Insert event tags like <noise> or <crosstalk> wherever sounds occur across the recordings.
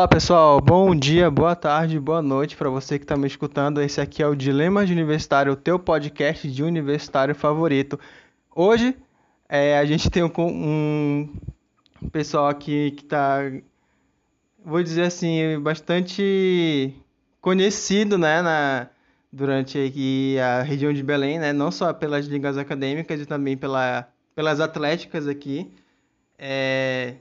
Fala pessoal, bom dia, boa tarde, boa noite para você que está me escutando. Esse aqui é o Dilema de Universitário, o teu podcast de universitário favorito. Hoje é, a gente tem um, um pessoal aqui que está, vou dizer assim, bastante conhecido, né, na, durante aqui a região de Belém, né, não só pelas ligas acadêmicas e também pela, pelas atléticas aqui. É,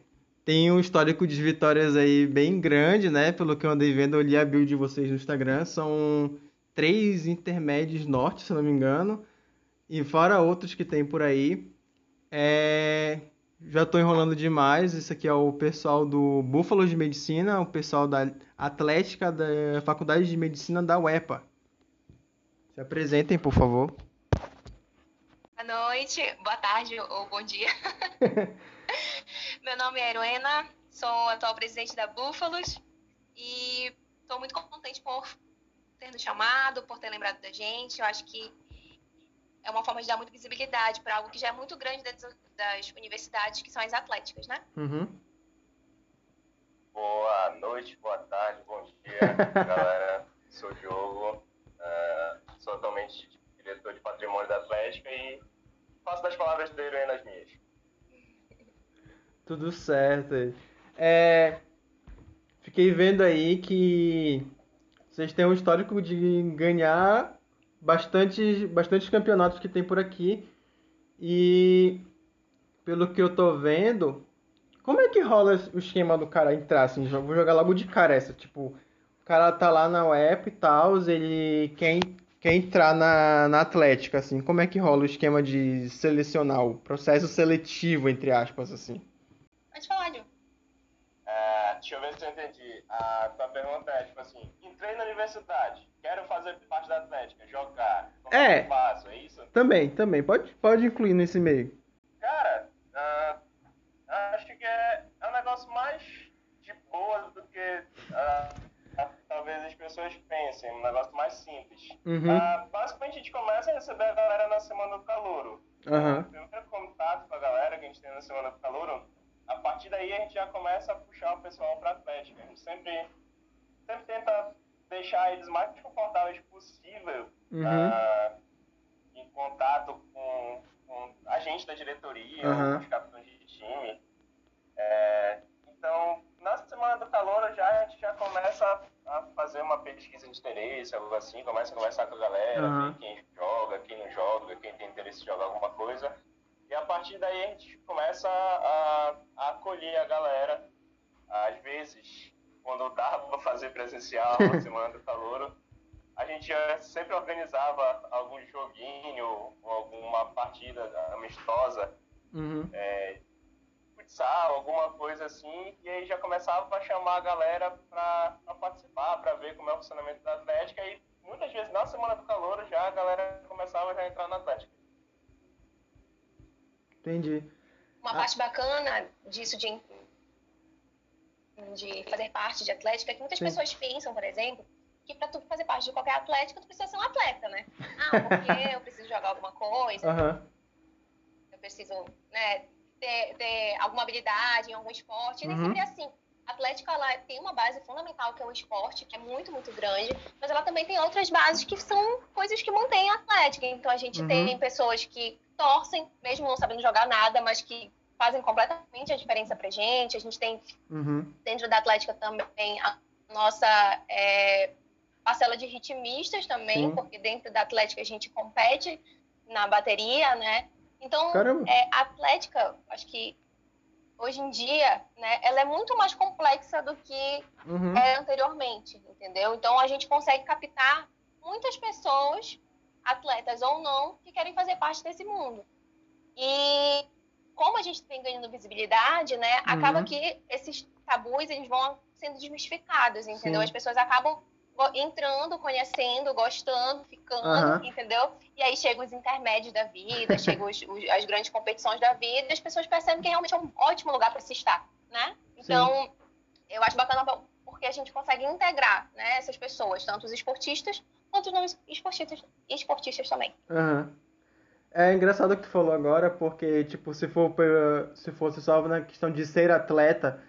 tem um histórico de vitórias aí bem grande, né? Pelo que eu andei vendo, eu li a build de vocês no Instagram. São três intermédios norte, se não me engano. E fora outros que tem por aí. É... Já estou enrolando demais. Esse aqui é o pessoal do Búfalo de Medicina, o pessoal da Atlética da Faculdade de Medicina da UEPA. Se apresentem, por favor. Boa noite, boa tarde ou bom dia. <laughs> Meu nome é Eruena, sou atual presidente da Búfalos e estou muito contente por ter nos chamado, por ter lembrado da gente. Eu acho que é uma forma de dar muita visibilidade para algo que já é muito grande dentro das universidades, que são as atléticas, né? Uhum. Boa noite, boa tarde, bom dia, <laughs> galera. Sou o Diogo, uh, sou atualmente diretor de patrimônio da Atlética e faço das palavras da Heroína as minhas. Tudo certo. É, fiquei vendo aí que vocês têm um histórico de ganhar bastante, bastante campeonatos que tem por aqui. E pelo que eu tô vendo, como é que rola o esquema do cara entrar assim? Vou jogar logo de cara essa, tipo, o cara tá lá na web e tal, ele quer, quer entrar na, na Atlética, assim. Como é que rola o esquema de selecionar, o processo seletivo, entre aspas, assim? Pode falar, Gil. É, deixa eu ver se eu entendi. A tua pergunta é, tipo assim, entrei na universidade, quero fazer parte da Atlética, jogar. É. faço? É isso? Também, também. Pode, pode incluir nesse meio. Cara, ah, acho que é, é um negócio mais de boa do que ah, talvez as pessoas pensem, um negócio mais simples. Uhum. Basicamente a gente começa a receber a galera na Semana do Calouro. Aham. O primeiro contato com a galera que a gente tem na Semana do Calouro, a partir daí a gente já começa a puxar o pessoal para Atlética. A gente sempre, sempre tenta deixar eles mais confortáveis possível Uhum. ah, em contato com, com a gente da diretoria, Aham. os capitães de time. É, então, na Semana do Calor já a gente já começa a, fazer uma pesquisa de interesse, algo assim, começa a conversar com a galera, Aham. ver quem joga, quem não joga, quem tem interesse em jogar alguma coisa. E a partir daí a gente começa a, a acolher a galera. Às vezes, quando dava para fazer presencial <laughs> na Semana do Calor, a gente sempre organizava algum joguinho ou alguma partida amistosa, Uhum. futsal, alguma coisa assim, e aí já começava a chamar a galera para participar, para ver como é o funcionamento da Atlética, e muitas vezes na Semana do Calor já a galera começava já a entrar na Atlética. Entendi. Uma Ah. parte bacana disso de, de fazer parte de atlética é que muitas Sim. pessoas pensam, por exemplo, que para tu fazer parte de qualquer atlética, tu precisa ser um atleta, né? <laughs> Ah, porque eu preciso jogar alguma coisa, Aham. eu preciso né, ter, ter alguma habilidade em algum esporte. E nem Uhum. sempre é assim. A Atlética ela tem uma base fundamental que é o esporte, que é muito, muito grande, mas ela também tem outras bases que são coisas que mantêm a Atlética. Então a gente Uhum. tem pessoas que torcem, mesmo não sabendo jogar nada, mas que fazem completamente a diferença pra gente. A gente tem Uhum. dentro da Atlética também a nossa é, parcela de ritmistas também, Sim. porque dentro da Atlética a gente compete na bateria, né? Então, é, a Atlética, acho que hoje em dia, né, ela é muito mais complexa do que Uhum. era anteriormente, entendeu? Então a gente consegue captar muitas pessoas, atletas ou não, que querem fazer parte desse mundo. E como a gente vem ganhando visibilidade, né, acaba Uhum. que esses tabus eles vão sendo desmistificados, entendeu? Sim. As pessoas acabam entrando, conhecendo, gostando, ficando, Aham. entendeu? E aí chegam os intermédios da vida, <laughs> chegam os- os- as grandes competições da vida, e as pessoas percebem que realmente é um ótimo lugar para se estar, né? Então, eu acho bacana porque a gente consegue integrar né, essas pessoas, tanto os esportistas quanto os não esportistas, esportistas também. Aham. É engraçado o que tu falou agora, porque, tipo, se for, se fosse só na questão de ser atleta,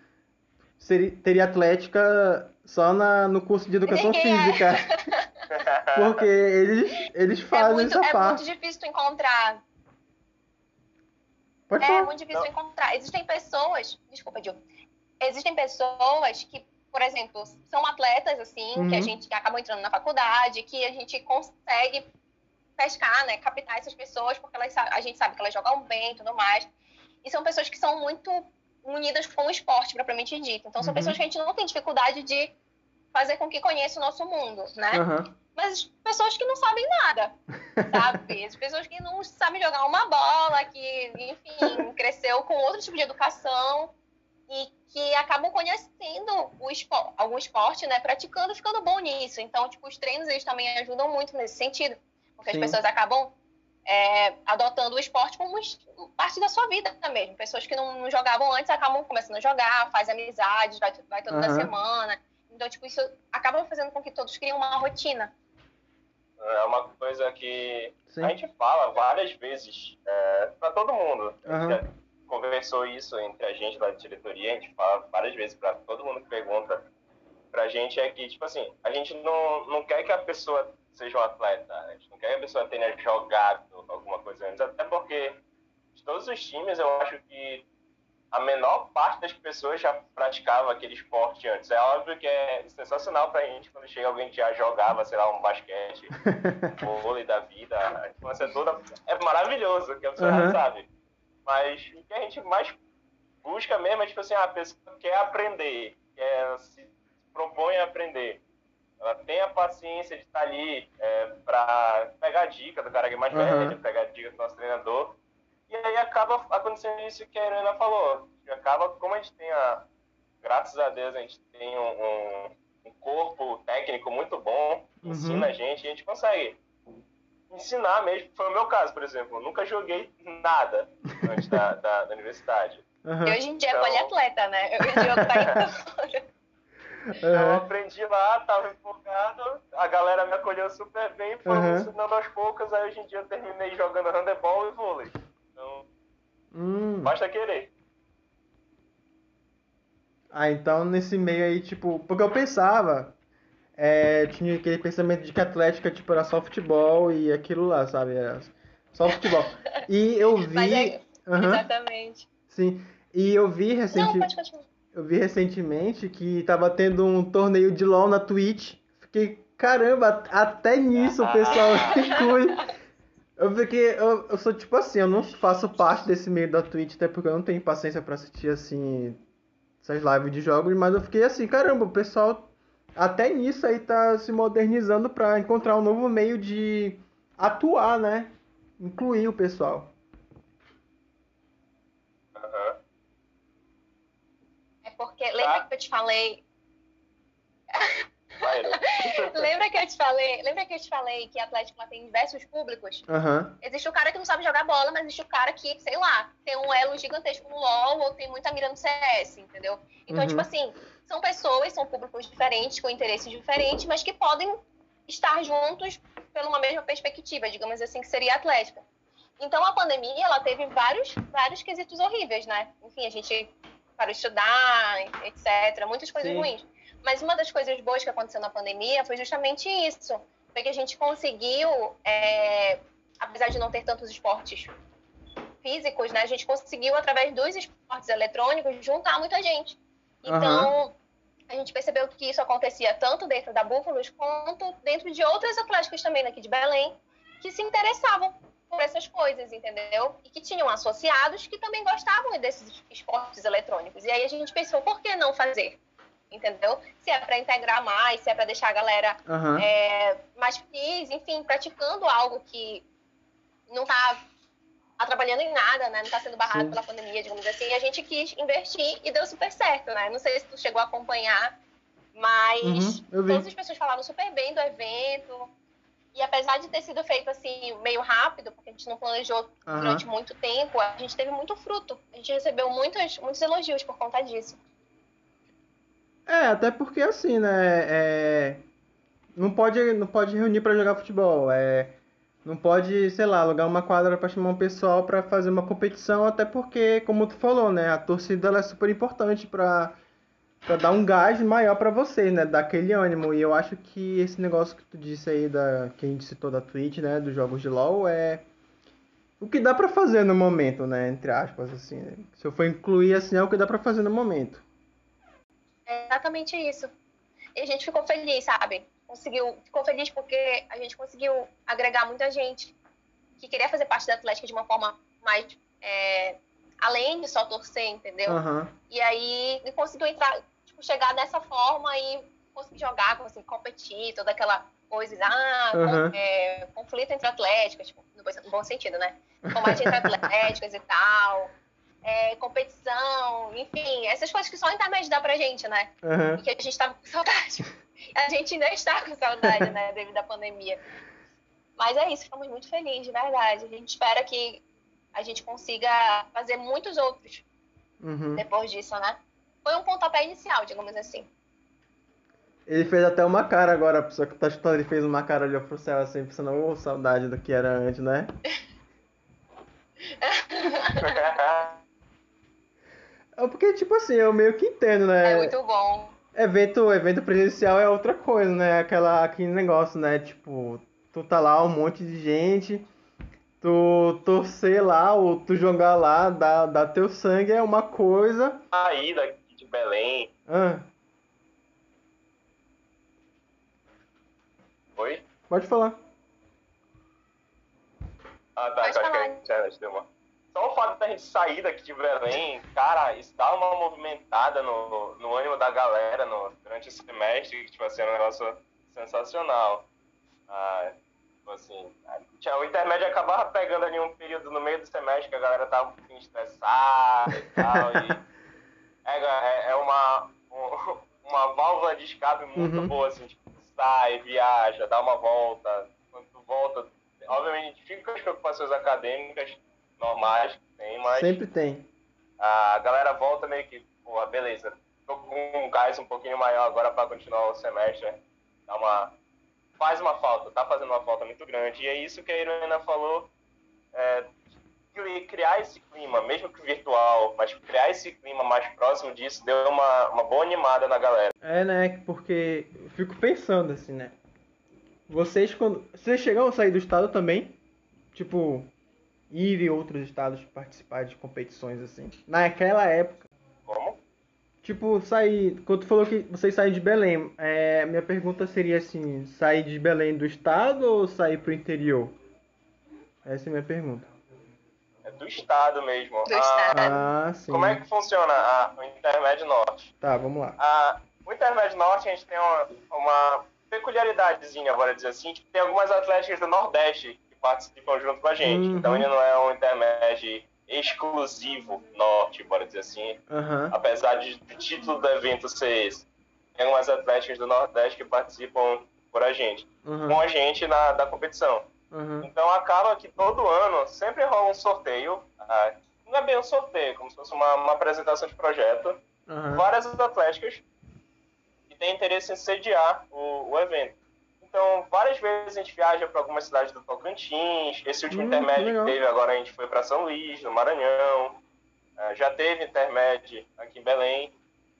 seria, teria atlética só na, no curso de educação Ninguém é. física. <laughs> Porque eles, eles É fazem muito, essa é parte. muito difícil tu encontrar. Pode É falar. muito difícil encontrar. Existem pessoas. Desculpa, Gil. Existem pessoas que, por exemplo, são atletas, assim, Uhum. que a gente que acabam entrando na faculdade, que a gente consegue pescar, né? Captar essas pessoas, porque elas, a gente sabe que elas jogam bem e tudo mais. E são pessoas que são muito unidas com o esporte, propriamente dito. Então, são Uhum. pessoas que a gente não tem dificuldade de fazer com que conheça o nosso mundo, né? Aham. mas pessoas que não sabem nada, sabe? <laughs> As pessoas que não sabem jogar uma bola, que, enfim, cresceu com outro tipo de educação e que acabam conhecendo o algum esporte, né? Praticando ficando bom nisso. Então, tipo, os treinos, eles também ajudam muito nesse sentido. Porque Sim. as pessoas acabam é, adotando o esporte como parte da sua vida mesmo. Pessoas que não, não jogavam antes acabam começando a jogar, faz amizades, vai, vai toda Aham. semana. Então, tipo, isso acaba fazendo com que todos criem uma rotina. É uma coisa que Sim. a gente fala várias vezes é, para todo mundo. A gente Aham. já conversou isso entre a gente da diretoria, a gente fala várias vezes para todo mundo que pergunta pra gente é que, tipo assim, a gente não, não quer que a pessoa seja um atleta, a gente não quer que a pessoa tenha jogado alguma coisa antes, até porque de todos os times eu acho que a menor parte das pessoas já praticava aquele esporte antes. É óbvio que é sensacional pra gente quando chega alguém que já jogava, sei lá, um basquete, um <laughs> vôlei da vida, a infância toda. É maravilhoso, que a pessoa Aham. já sabe. Mas o que a gente mais busca mesmo é, tipo assim, a pessoa quer aprender, quer se propõe a aprender. Ela tem a paciência de estar ali é, para pegar dica do cara que é mais Aham. velho, pegar dica do nosso treinador. E aí acaba acontecendo isso que a Irena falou. Acaba, como a gente tem a. Graças a Deus, a gente tem um, um- um corpo técnico muito bom, Uhum. ensina a gente, e a gente consegue ensinar mesmo. Foi o meu caso, por exemplo. Eu nunca joguei nada antes da, da, da universidade. Aham. E hoje em dia é Então- poliatleta, né? Eu o Diogo <laughs> indo Eu aprendi lá, tava empolgado, a galera me acolheu super bem, foi Uhum. me ensinando aos poucos, aí hoje em dia eu terminei jogando handebol e vôlei. Então, Hum. basta querer. Ah, então nesse meio aí, tipo, porque eu pensava, é, tinha aquele pensamento de que Atlética, tipo, era só futebol e aquilo lá, sabe? Era só futebol. E eu <laughs> vi. Mas é- Aham, Exatamente. sim. E eu vi Não, recentemente. pode continuar. Eu vi recentemente que tava tendo um torneio de LoL na Twitch. Fiquei, caramba, até nisso o pessoal <laughs> inclui. Eu fiquei, eu, eu sou tipo assim, eu não faço parte desse meio da Twitch, até porque eu não tenho paciência pra assistir assim essas lives de jogos, mas eu fiquei assim, caramba, o pessoal até nisso aí tá se modernizando pra encontrar um novo meio de atuar, né? Incluir o pessoal. Aham. Porque, lembra Tá. que eu te falei. Irene. <laughs> Lembra que eu te falei. Lembra que eu te falei que a Atlético tem diversos públicos? Aham. Existe o cara que não sabe jogar bola, mas existe o cara que, sei lá, tem um elo gigantesco no LoL ou tem muita mira no CS, entendeu? Então, Uhum. tipo assim, são pessoas, são públicos diferentes, com interesses diferentes, mas que podem estar juntos por uma mesma perspectiva, digamos assim, que seria a Atlética. Então, a pandemia, ela teve vários, vários quesitos horríveis, né? Enfim, a gente de estudar, etc., muitas coisas Sim. ruins. Mas uma das coisas boas que aconteceu na pandemia foi justamente isso. Foi que a gente conseguiu, é, apesar de não ter tantos esportes físicos, né? A gente conseguiu, através dos esportes eletrônicos, juntar muita gente. Então, a gente percebeu que isso acontecia tanto dentro da Búfalos quanto dentro de outras atléticas também daqui de Belém, que se interessavam por essas coisas, entendeu? E que tinham associados que também gostavam desses esportes eletrônicos. E aí a gente pensou, por que não fazer? Entendeu? Se é para integrar mais, se é para deixar a galera Aham. é, mais feliz, enfim, praticando algo que não está atrapalhando em nada, né? Não está sendo barrado Sim. pela pandemia, digamos assim. E a gente quis investir e deu super certo, né? Não sei se tu chegou a acompanhar, mas Uhum, todas as pessoas falaram super bem do evento. E apesar de ter sido feito assim, meio rápido, porque a gente não planejou Aham. durante muito tempo, a gente teve muito fruto. A gente recebeu muitos, muitos elogios por conta disso. É, até porque assim, né? é, Não pode, não pode reunir pra jogar futebol. É... Não pode, sei lá, alugar uma quadra pra chamar um pessoal pra fazer uma competição, até porque, como tu falou, né? A torcida é super importante pra pra dar um gás maior pra vocês, né? Dar aquele ânimo. E eu acho que esse negócio que tu disse aí, da, que a gente citou da Twitch, né? Dos jogos de LoL, é o que dá pra fazer no momento, né? Entre aspas, assim. Né? Se eu for incluir, assim, é o que dá pra fazer no momento. É exatamente isso. E a gente ficou feliz, sabe? Conseguiu, ficou feliz porque a gente conseguiu agregar muita gente que queria fazer parte da Atlética de uma forma mais é, além de só torcer, entendeu? Uhum. E aí ele conseguiu entrar, tipo, chegar dessa forma e conseguir jogar, conseguir competir, toda aquela coisa, ah, Uhum. é, conflito entre atléticas, tipo, no bom- no bom sentido, né? Combate entre atléticas e tal, é, competição, enfim, essas coisas que só a internet dá pra gente, né? Uhum. E que a gente tava com saudade. <laughs> A gente ainda está com saudade, né, devido à pandemia. Mas é isso, ficamos muito felizes, de verdade. A gente espera que a gente consiga fazer muitos outros Uhum. depois disso, né? Foi um pontapé inicial, digamos assim. Ele fez até uma cara agora, a pessoa que tá chutando, ele fez uma cara, olhou pro céu assim, pensando, ô, saudade do que era antes, né? <laughs> É porque, tipo assim, eu meio que entendo, né? É muito bom. Evento, evento presencial é outra coisa, né? Aquela, aquele negócio, né? Tipo, tu tá lá, um monte de gente, tu torcer lá, ou tu jogar lá, dar, dar teu sangue é uma coisa. Aí daqui de Belém. Ah, Oi? pode falar. Ah, tá, Pode eu acho que falar. a internet deu uma. Só o fato da gente sair daqui de Belém, cara, isso dá uma movimentada no, no ânimo da galera no, durante esse semestre, que tipo assim, é um negócio sensacional. Ah, tipo assim, tinha- o intermédio acabava pegando ali um período no meio do semestre que a galera tava um pouquinho estressada e tal, e <laughs> é, é, é uma, um- <laughs> uma válvula de escape muito Uhum. boa, assim, tipo, sai, viaja, dá uma volta, quando tu volta, obviamente fica com as preocupações acadêmicas normais que tem, mas Sempre tem. a galera volta meio que, porra, beleza, tô com um gás um pouquinho maior agora para continuar o semestre, dá uma, faz uma falta, tá fazendo uma falta muito grande, e é isso que a Irena falou, é, cri- criar esse clima, mesmo que virtual, mas criar esse clima mais próximo disso deu uma, uma boa animada na galera. É, né? Porque eu fico pensando assim, né? Vocês quando. Vocês chegaram a sair do estado também? Tipo, ir em outros estados participar de competições assim. Naquela época. Como? Tipo, sair. Quando tu falou que vocês saem de Belém, é, minha pergunta seria assim: sair de Belém do estado ou sair pro interior? Essa é a minha pergunta. É do estado mesmo. Do Ah, estado. Ah, sim. Como é que funciona a- o Intermédio Norte? Tá, vamos lá. A, o Intermédio Norte, a gente tem uma, uma peculiaridadezinha, bora dizer assim, que tem algumas atléticas do Nordeste que participam junto com a gente. Uhum. Então ele não é um intermédio exclusivo Norte, bora dizer assim, Aham. apesar de, do título do evento ser esse. Tem algumas atléticas do Nordeste que participam por a gente, com Aham. a gente na da competição. Aham. Então acaba que todo ano sempre rola um sorteio. ah, não é bem um sorteio, como se fosse uma, uma apresentação de projeto. Várias atléticas que têm interesse em sediar o, o evento. Então, várias vezes a gente viaja para algumas cidades do Tocantins. Esse último Hum, intermédio legal. que teve agora, a gente foi para São Luís, no Maranhão. Ah, já teve intermédio aqui em Belém.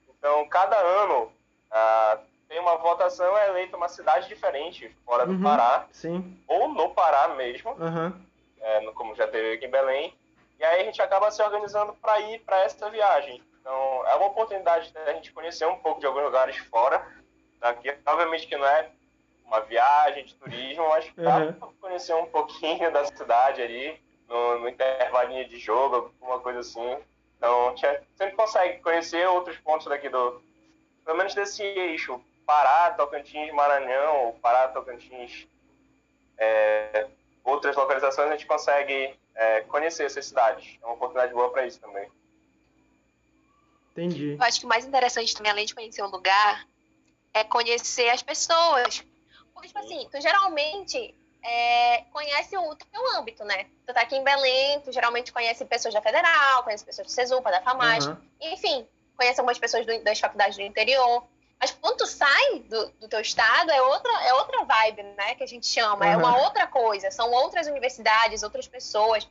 Então, cada ano ah, tem uma votação, é eleita uma cidade diferente fora do Uhum. Pará, Sim. ou no Pará mesmo Aham. é, como já teve aqui em Belém. E aí a gente acaba se organizando para ir para essa viagem. Então é uma oportunidade da gente conhecer um pouco de alguns lugares fora daqui. Obviamente que não é uma viagem de turismo, mas dá Uhum. para conhecer um pouquinho da cidade ali, no, no intervalinho de jogo, alguma coisa assim. Então a gente sempre consegue conhecer outros pontos daqui do, pelo menos desse eixo, Pará, Tocantins, Maranhão, ou Pará, Tocantins, é, outras localizações, a gente consegue é, conhecer essas cidades. É uma oportunidade boa para isso também. Entendi. Eu acho que o mais interessante também, além de conhecer o lugar, é conhecer as pessoas. Porque, tipo assim, tu geralmente é, conhece o teu âmbito, né? Tu tá aqui em Belém, tu geralmente conhece pessoas da Federal, conhece pessoas do Cesupa, da FAMAS, Aham. enfim, conhece algumas pessoas do- das faculdades do interior. Mas quando tu sai do, do teu estado, é outra, é outra vibe, né? Que a gente chama. É Aham. uma outra coisa. São outras universidades, outras pessoas.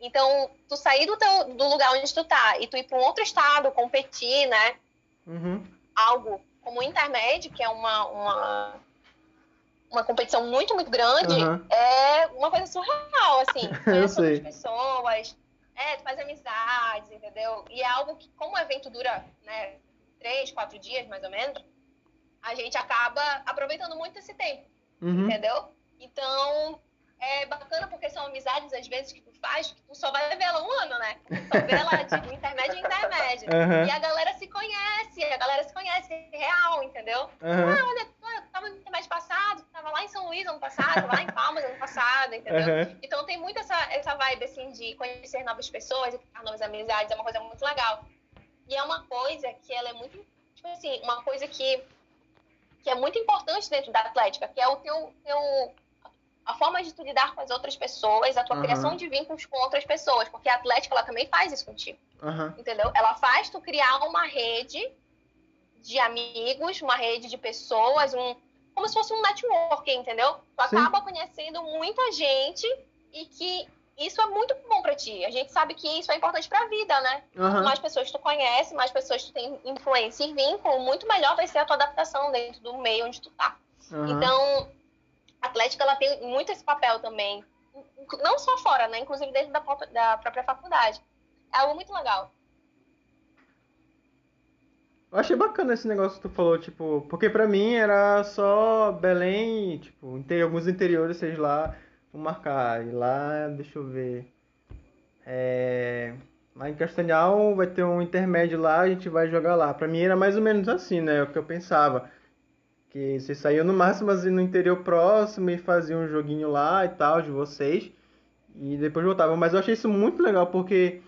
Então, tu sair do, teu, do lugar onde tu tá e tu ir para um outro estado, competir, né? Uhum. algo como o Intermédio, que é uma, uma, uma competição muito, muito grande, Aham. é uma coisa surreal, assim. <laughs> Conhece outras pessoas, é, tu faz amizades, entendeu? E é algo que, como o evento dura, né, três, quatro dias, mais ou menos, a gente acaba aproveitando muito esse tempo Uhum. entendeu? Então, é bacana porque são amizades, às vezes, que faz, que só vai ver ela um ano, né? Só vê ela de <laughs> intermédio em intermédio. Aham. E a galera se conhece, a galera se conhece real, entendeu? Aham. Ah, olha, tu tava no intermédio passado, tava lá em São Luís ano passado, lá em Palmas ano passado, entendeu? Aham. Então tem muito essa, essa vibe, assim, de conhecer novas pessoas criar novas amizades, é uma coisa muito legal. E é uma coisa que ela é muito, tipo assim, uma coisa que, que é muito importante dentro da Atlética, que é o teu, teu a forma de tu lidar com as outras pessoas, a tua Aham. criação de vínculos com outras pessoas, porque a Atlética, ela também faz isso contigo Aham. entendeu? Ela faz tu criar uma rede de amigos, uma rede de pessoas, um como se fosse um networking, entendeu? Tu Sim. acaba conhecendo muita gente e que isso é muito bom pra ti. A gente sabe que isso é importante pra vida, né? Quanto Aham. mais pessoas tu conhece, mais pessoas tu tem influência e vínculo, muito melhor vai ser a tua adaptação dentro do meio onde tu tá. Então, a Atlética ela tem muito esse papel também, não só fora, né? Inclusive dentro da própria, da própria faculdade. É algo muito legal. Eu achei bacana esse negócio que tu falou, tipo, porque pra mim era só Belém, tipo, tem alguns interiores, seja lá, vou marcar, e lá, deixa eu ver, é, lá em Castanhal vai ter um intermédio lá, a gente vai jogar lá. Pra mim era mais ou menos assim, né, o que eu pensava, que vocês saíam no máximo assim no interior próximo e faziam um joguinho lá e tal, de vocês, e depois voltavam, mas eu achei isso muito legal, porque...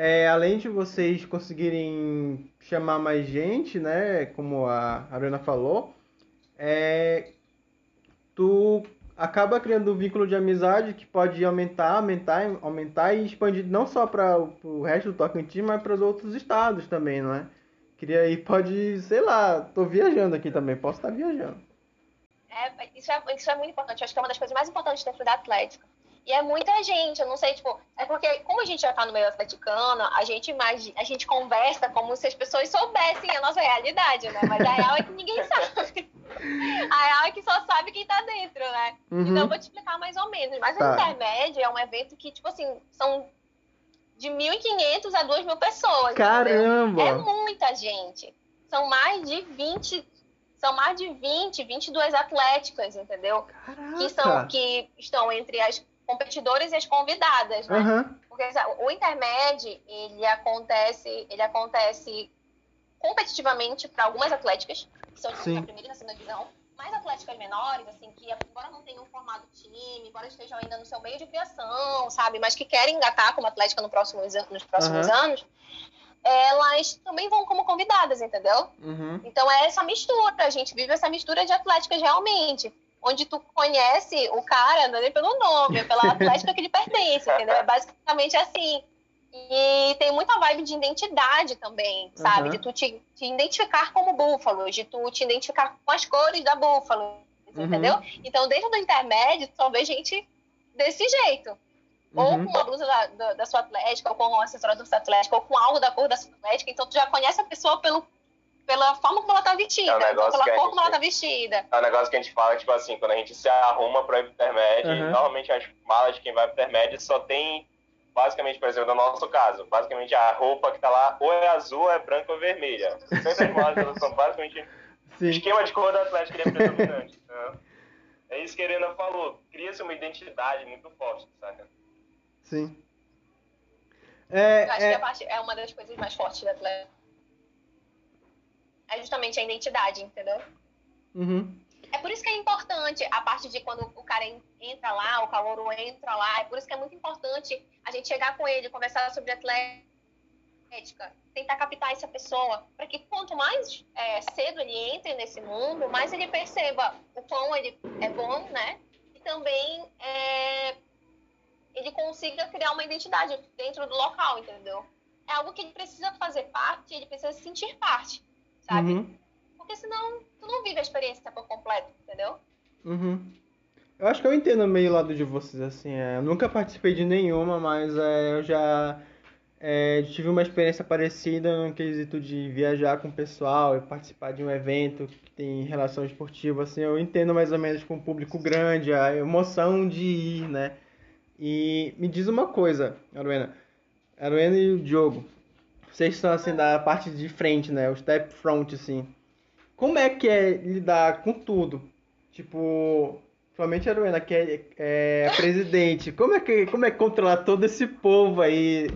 É, além de vocês conseguirem chamar mais gente, né, como a Arena falou, é, tu acaba criando um vínculo de amizade que pode aumentar, aumentar, aumentar e expandir não só para o resto do Tocantins, mas para os outros estados também, não é? Queria aí, pode, sei lá, tô viajando aqui também, posso estar viajando. É, isso, é, isso é muito importante. Eu acho que é uma das coisas mais importantes dentro da Atlética. E é muita gente, eu não sei, tipo, é porque como a gente já tá no meio atleticano, a gente imagina, a gente conversa como se as pessoas soubessem a nossa realidade, né? Mas a real é que ninguém sabe. <laughs> A real é que só sabe quem tá dentro, né? Uhum. Então eu vou te explicar mais ou menos. Mas Tá. o intermédio é um evento que, tipo assim, são de 1.500 a 2.000 pessoas. entendeu? Caramba! É muita gente. São mais de 20, são mais de 20, 22 atléticas, entendeu? Que são Caraca! que estão entre as competidoras e as convidadas, né? Aham, Porque sabe, o intermédio, ele acontece, ele acontece competitivamente para algumas atléticas, que são Sim. na primeira e na segunda divisão, mais atléticas menores, assim, que embora não tenham formado time, embora estejam ainda no seu meio de criação, sabe, mas que querem engatar como atlética no próximo, nos próximos Aham. anos, elas também vão como convidadas, entendeu? uhum, Então é essa mistura, a gente vive essa mistura de atléticas realmente. Onde tu conhece o cara, não é nem pelo nome, é pela <laughs> atlética que ele pertence, entendeu? É basicamente assim. E tem muita vibe de identidade também, sabe? Uhum. De tu te, te identificar como búfalo, de tu te identificar com as cores da búfalo, Uhum. entendeu? Então, dentro do intermédio, tu só vê gente desse jeito ou uhum. com uma blusa da, da, da sua atlética, ou com um acessório da sua atlética, ou com algo da cor da sua atlética. Então, tu já conhece a pessoa pelo, pela forma como ela tá vestida, É um então, pela cor gente como ela tá vestida. É um negócio que a gente fala, tipo assim, quando a gente se arruma para ir pro intermédio, Uhum. normalmente as malas de quem vai pro intermédio só tem, basicamente, por exemplo, no nosso caso, basicamente a roupa que tá lá ou é azul, ou é branca ou vermelha. Sempre as malas elas são basicamente <laughs> Sim, esquema de cor da Atlético ele é predominante. né? É isso que a Helena falou, cria-se uma identidade muito forte, saca? sim. É, Eu acho é, que a parte é uma das coisas mais fortes da atleta. É justamente a identidade, entendeu? uhum, É por isso que é importante a parte de quando o cara en- entra lá, o calouro entra lá, é por isso que é muito importante a gente chegar com ele, conversar sobre atlética, tentar captar essa pessoa, para que quanto mais é, cedo ele entre nesse mundo, mais ele perceba o quão ele é bom, né? E também é, ele consiga criar uma identidade dentro do local, entendeu? É algo que ele precisa fazer parte, ele precisa se sentir parte, sabe? uhum, Porque senão tu não vive a experiência por completo, entendeu? uhum. Eu acho que eu entendo meio lado de vocês, assim, é, eu nunca participei de nenhuma, mas é, eu já É, tive uma experiência parecida no quesito de viajar com o pessoal e participar de um evento que tem relação esportiva, assim, eu entendo mais ou menos com um público grande, a emoção de ir, né? E me diz uma coisa, Aruena, Aruena e o Diogo, vocês estão assim da parte de frente, né? O step front, assim. Como é que é lidar com tudo? Tipo, somente a Aruena, que é, é presidente. Como é que como é que controlar todo esse povo aí?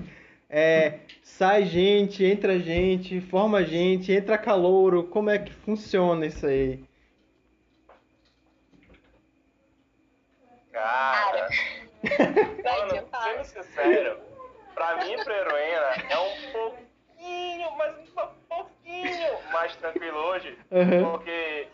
É, sai gente, entra gente, forma gente, entra calouro. Como é que funciona isso aí? Cara, <laughs> mano, sendo sincero, pra mim e pra Heroína é um pouquinho mais tranquilo hoje, uhum. porque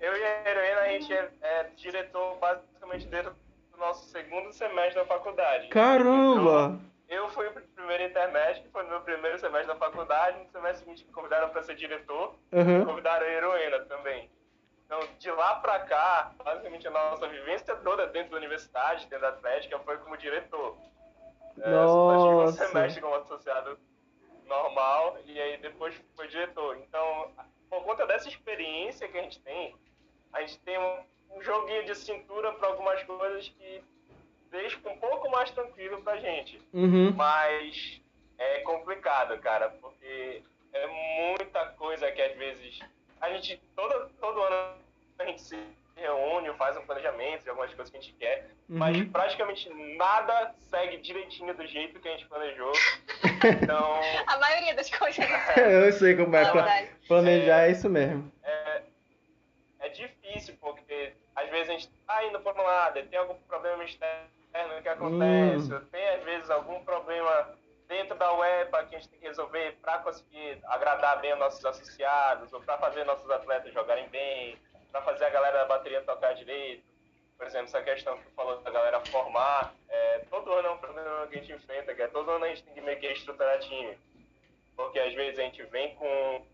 eu e a Heroína, a gente é, é, diretor basicamente dentro do nosso segundo semestre da faculdade. Caramba! Então, eu fui pro primeiro intermédio, que foi no meu primeiro semestre da faculdade, no semestre seguinte me convidaram para ser diretor, uhum. convidaram a Heroína também. Então, de lá para cá, basicamente a nossa vivência toda dentro da universidade, dentro da Atlética, foi como diretor. É, nossa. É, um semestre como associado normal e aí depois foi diretor. Então, por conta dessa experiência que a gente tem, a gente tem um, um joguinho de cintura para algumas coisas que deixa um pouco mais tranquilo pra gente. Uhum. Mas é complicado, cara, porque é muita coisa que às vezes a gente, todo, todo ano a gente se reúne, faz um planejamento de algumas coisas que a gente quer, uhum. mas praticamente nada segue direitinho do jeito que a gente planejou. <laughs> Então. a maioria das coisas. <laughs> Eu sei como é. é planejar é, é isso mesmo. É, é difícil, porque às vezes a gente tá indo por um lado, tem algum problema externo que acontece, hum. tem às vezes algum problema dentro da web que a gente tem que resolver para conseguir agradar bem os nossos associados, ou para fazer nossos atletas jogarem bem, para fazer a galera da bateria tocar direito. Por exemplo, essa questão que tu falou da galera formar, é, todo ano é um problema que a gente enfrenta, que é todo ano a gente tem que meio que reestruturar time. Porque às vezes a gente vem com,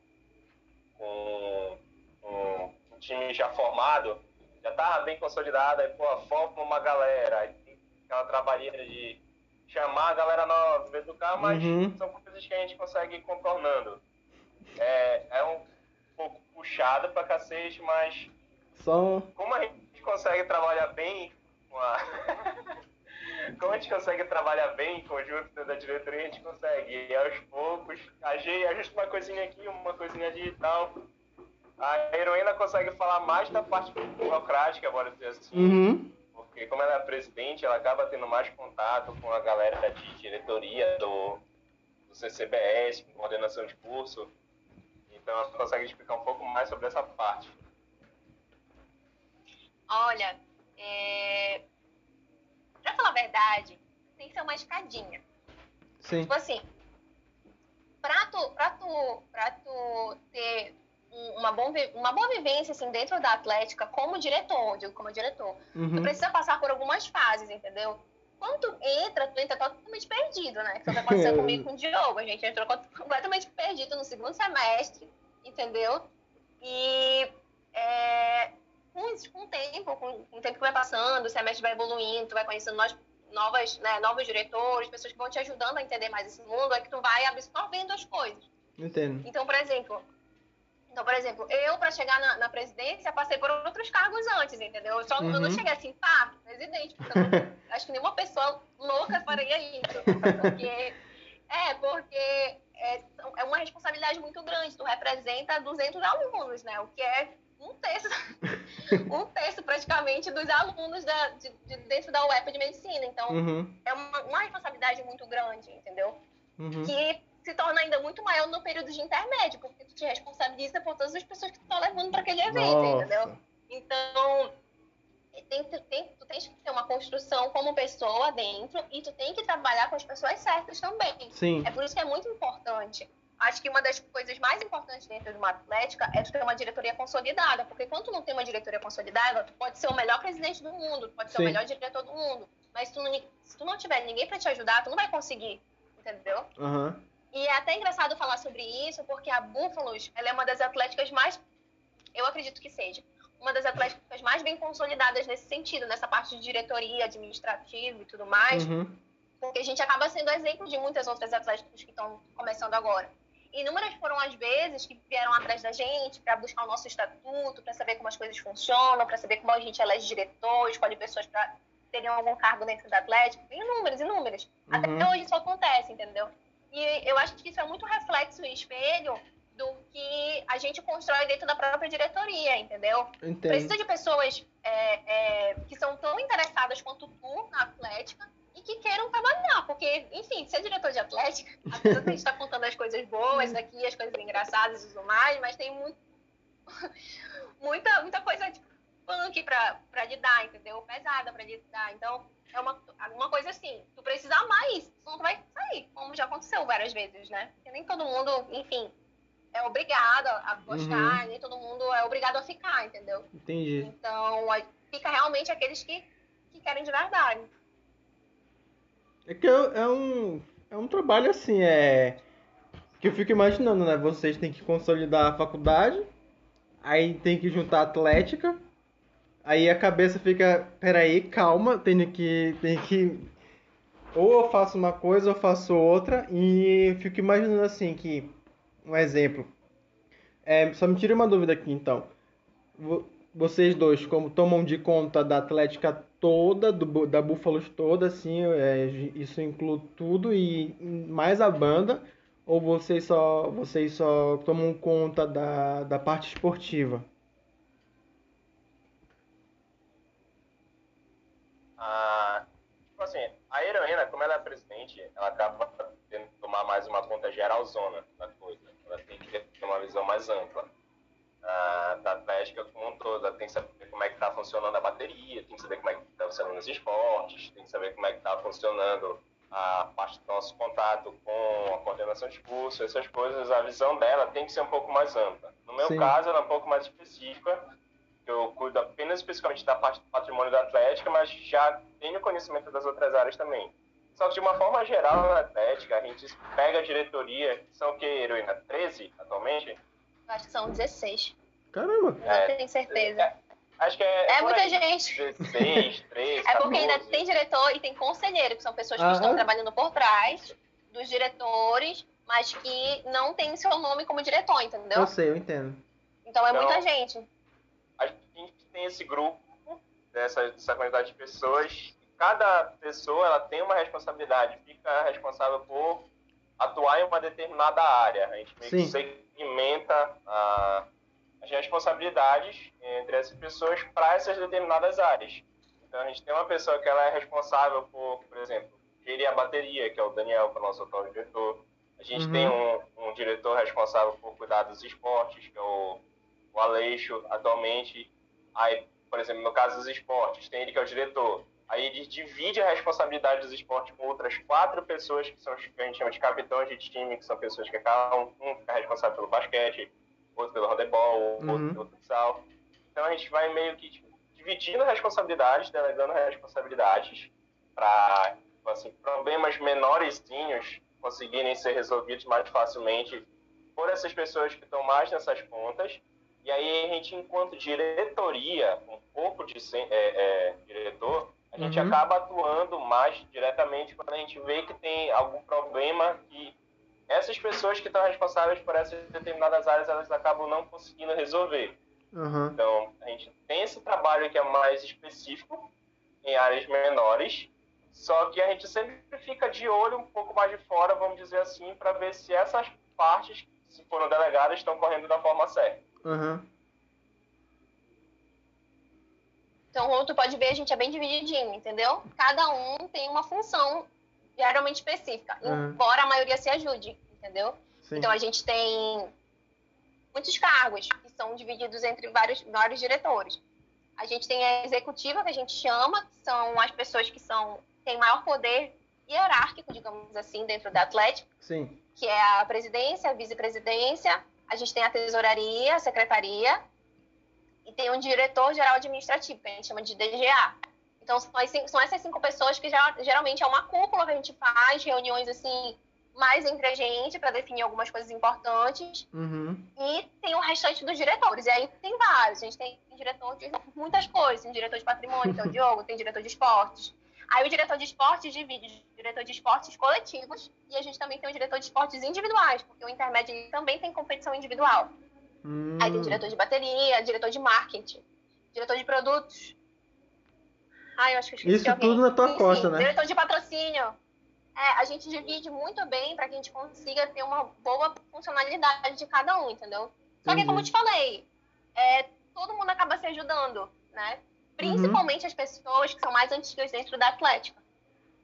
com, com um time já formado, já tá bem consolidado, aí pô, forma uma galera, aí tem aquela trabalheira de chamar a galera nova, educar, mas uhum. são coisas que a gente consegue ir contornando. É, é um puxado pra cacete, mas Só... como a gente consegue trabalhar bem com a... <laughs> como a gente consegue trabalhar bem em conjunto da diretoria, a gente consegue. E aos poucos, ajusta uma coisinha aqui, uma coisinha ali e tal. A heroína consegue falar mais da parte burocrática, bora dizer assim. Uhum porque como ela é presidente, ela acaba tendo mais contato com a galera de diretoria do, do CCBS, com coordenação de curso. Então ela consegue explicar um pouco mais sobre essa parte. Olha, é... pra falar a verdade, tem que ser uma escadinha. Sim. Tipo assim, pra tu, pra tu, pra tu ter uma, bom, uma boa vivência assim, dentro da Atlética como diretor, digo como diretor. Uhum. Tu precisa passar por algumas fases, entendeu? Quando tu entra, tu entra totalmente perdido, né? Que foi o que aconteceu <laughs> comigo com o Diogo. A gente entrou completamente perdido no segundo semestre, entendeu? E é, com, com o tempo, com, com, o tempo que vai passando, o semestre vai evoluindo, tu vai conhecendo nós, novas, né, novos diretores, pessoas que vão te ajudando a entender mais esse mundo, é que tu vai absorvendo as coisas. Entendo. Então, por exemplo, então, por exemplo, eu, para chegar na, na, presidência, passei por outros cargos antes, entendeu? Eu, só, uhum. eu não cheguei assim, pá, presidente. Porque não, <laughs> acho que nenhuma pessoa louca faria isso. Porque, é, porque é, é uma responsabilidade muito grande. Tu representa 200 alunos, né? O que é um terço, <laughs> um terço praticamente dos alunos da, de, de dentro da UEP de medicina. Então, uhum. é uma, uma, responsabilidade muito grande, entendeu? Uhum. Que se torna ainda muito maior no período de intermédio, porque tu te responsabiliza por todas as pessoas que tu tá levando para aquele evento, Nossa. entendeu? Então, tem, tem, tu tens que ter uma construção como pessoa dentro e tu tem que trabalhar com as pessoas certas também. Sim. É por isso que é muito importante. Acho que uma das coisas mais importantes dentro de uma atlética é tu ter uma diretoria consolidada, porque quando tu não tem uma diretoria consolidada, tu pode ser o melhor presidente do mundo, tu pode ser Sim. o melhor diretor do mundo, mas se tu não, se tu não tiver ninguém para te ajudar, tu não vai conseguir, entendeu? Uhum. E é até engraçado falar sobre isso, porque a Búfalos, ela é uma das atléticas mais, eu acredito que seja, uma das atléticas mais bem consolidadas nesse sentido, nessa parte de diretoria administrativa e tudo mais. Uhum. Porque a gente acaba sendo exemplo de muitas outras atléticas que estão começando agora. Inúmeras foram as vezes que vieram atrás da gente para buscar o nosso estatuto, para saber como as coisas funcionam, para saber como a gente elege diretor, escolhe pessoas para terem algum cargo dentro da Atlético. Inúmeras, inúmeras. Uhum. Até hoje isso acontece, entendeu? E eu acho que isso é muito reflexo e espelho do que a gente constrói dentro da própria diretoria, entendeu? Entendo. Precisa de pessoas é, é, que são tão interessadas quanto tu na Atlética e que queiram trabalhar, porque, enfim, ser diretor de Atlética, apesar <laughs> de a gente estar tá contando as coisas boas aqui, as coisas engraçadas e tudo mais, mas tem muito, <laughs> muita, muita coisa tipo, punk pra, pra lidar, entendeu? Pesada pra lidar. Então, é uma, uma coisa assim, tu precisa amar isso, senão tu vai sair, como já aconteceu várias vezes, né? Porque nem todo mundo, enfim, é obrigado a gostar, uhum. nem todo mundo é obrigado a ficar, entendeu? Entendi. Então, fica realmente aqueles que, que querem de verdade. É que é, é um, é um trabalho assim, é. Que eu fico imaginando, né? Vocês têm que consolidar a faculdade, aí tem que juntar a atlética, aí a cabeça fica, peraí, calma, tenho que. Tenho que. Ou eu faço uma coisa ou faço outra, e eu fico imaginando assim que um exemplo. É, só me tire uma dúvida aqui, então. Vocês dois, como tomam de conta da Atlética toda, do, da Búfalos toda, assim, é, isso inclui tudo e mais a banda? Ou vocês só, vocês só tomam conta da, da parte esportiva? Ah, tipo assim, a como ela acaba tendo que tomar mais uma conta geralzona da coisa. Ela tem que ter uma visão mais ampla da Atlética como um todo. Ela tem que saber como é que está funcionando a bateria, tem que saber como é que está funcionando os esportes, tem que saber como é que está funcionando a parte do nosso contato com a coordenação de curso, essas coisas, a visão dela tem que ser um pouco mais ampla. No meu Sim. caso, ela é um pouco mais específica, eu cuido apenas especificamente da parte do patrimônio da Atlética, mas já tenho conhecimento das outras áreas também. Só que de uma forma geral na Atlética, a gente pega a diretoria, que são o que, Heroína? 13 atualmente? Acho que são 16. Caramba! Não é, tenho certeza. É, acho que é. É muita aí. gente. 16, 13. <laughs> é porque ainda tem diretor e tem conselheiro, que são pessoas que estão trabalhando por trás dos diretores, mas que não tem seu nome como diretor, entendeu? Eu sei, eu entendo. Então é então, muita gente. A gente tem esse grupo dessa, dessa quantidade de pessoas cada pessoa ela tem uma responsabilidade, fica responsável por atuar em uma determinada área. A gente meio Sim. que segmenta a, as responsabilidades entre essas pessoas para essas determinadas áreas. Então a gente tem uma pessoa que ela é responsável por, por exemplo, gerir a bateria, que é o Daniel, que é o nosso atual diretor. A gente uhum. tem um, um, diretor responsável por cuidar dos esportes, que é o, o Aleixo, atualmente. Aí, por exemplo, no caso dos esportes, tem ele que é o diretor. Aí ele divide a responsabilidade dos esportes com outras quatro pessoas que são que a gente chama de capitães de time, que são pessoas que acabam, um fica responsável pelo basquete, outro pelo handebol, uhum. outro pelo futsal. Então a gente vai meio que tipo, dividindo responsabilidades, delegando responsabilidades para tipo assim, problemas menorzinhos conseguirem ser resolvidos mais facilmente por essas pessoas que estão mais nessas pontas. E aí a gente, enquanto diretoria, um corpo de é, é, diretor, a gente uhum. acaba atuando mais diretamente quando a gente vê que tem algum problema que essas pessoas que estão responsáveis por essas determinadas áreas elas acabam não conseguindo resolver. Uhum. Então, a gente tem esse trabalho que é mais específico em áreas menores, só que a gente sempre fica de olho um pouco mais de fora, vamos dizer assim, para ver se essas partes, se foram delegadas, estão correndo da forma certa. Uhum. Então, como tu pode ver, a gente é bem divididinho, entendeu? Cada um tem uma função geralmente específica, uhum. embora a maioria se ajude, entendeu? Sim. Então, a gente tem muitos cargos que são divididos entre vários, vários diretores. A gente tem a executiva, que a gente chama, que são as pessoas que são têm maior poder hierárquico, digamos assim, dentro da Atlético. Sim. Que é a presidência, a vice-presidência, a gente tem a tesouraria, a secretaria, e tem um diretor geral administrativo, que a gente chama de DGA. Então, são essas cinco pessoas que geralmente é uma cúpula que a gente faz, reuniões assim, mais entre a gente, para definir algumas coisas importantes. Uhum. E tem o restante dos diretores. E aí tem vários. A gente tem diretor de muitas coisas. Tem diretor de patrimônio, que é o Diogo, tem diretor de esportes. Aí o diretor de esportes divide diretor de esportes coletivos e a gente também tem o diretor de esportes individuais, porque o intermédio também tem competição individual. Hum. Aí tem diretor de bateria, diretor de marketing, diretor de produtos. Ai, eu acho que eu esqueci Isso tudo na tua sim, costa, né? Diretor de patrocínio. É, a gente divide muito bem para que a gente consiga ter uma boa funcionalidade de cada um, entendeu? Só Entendi. que, como eu te falei, é, todo mundo acaba se ajudando, né? Principalmente uhum. as pessoas que são mais antigas dentro da Atlética.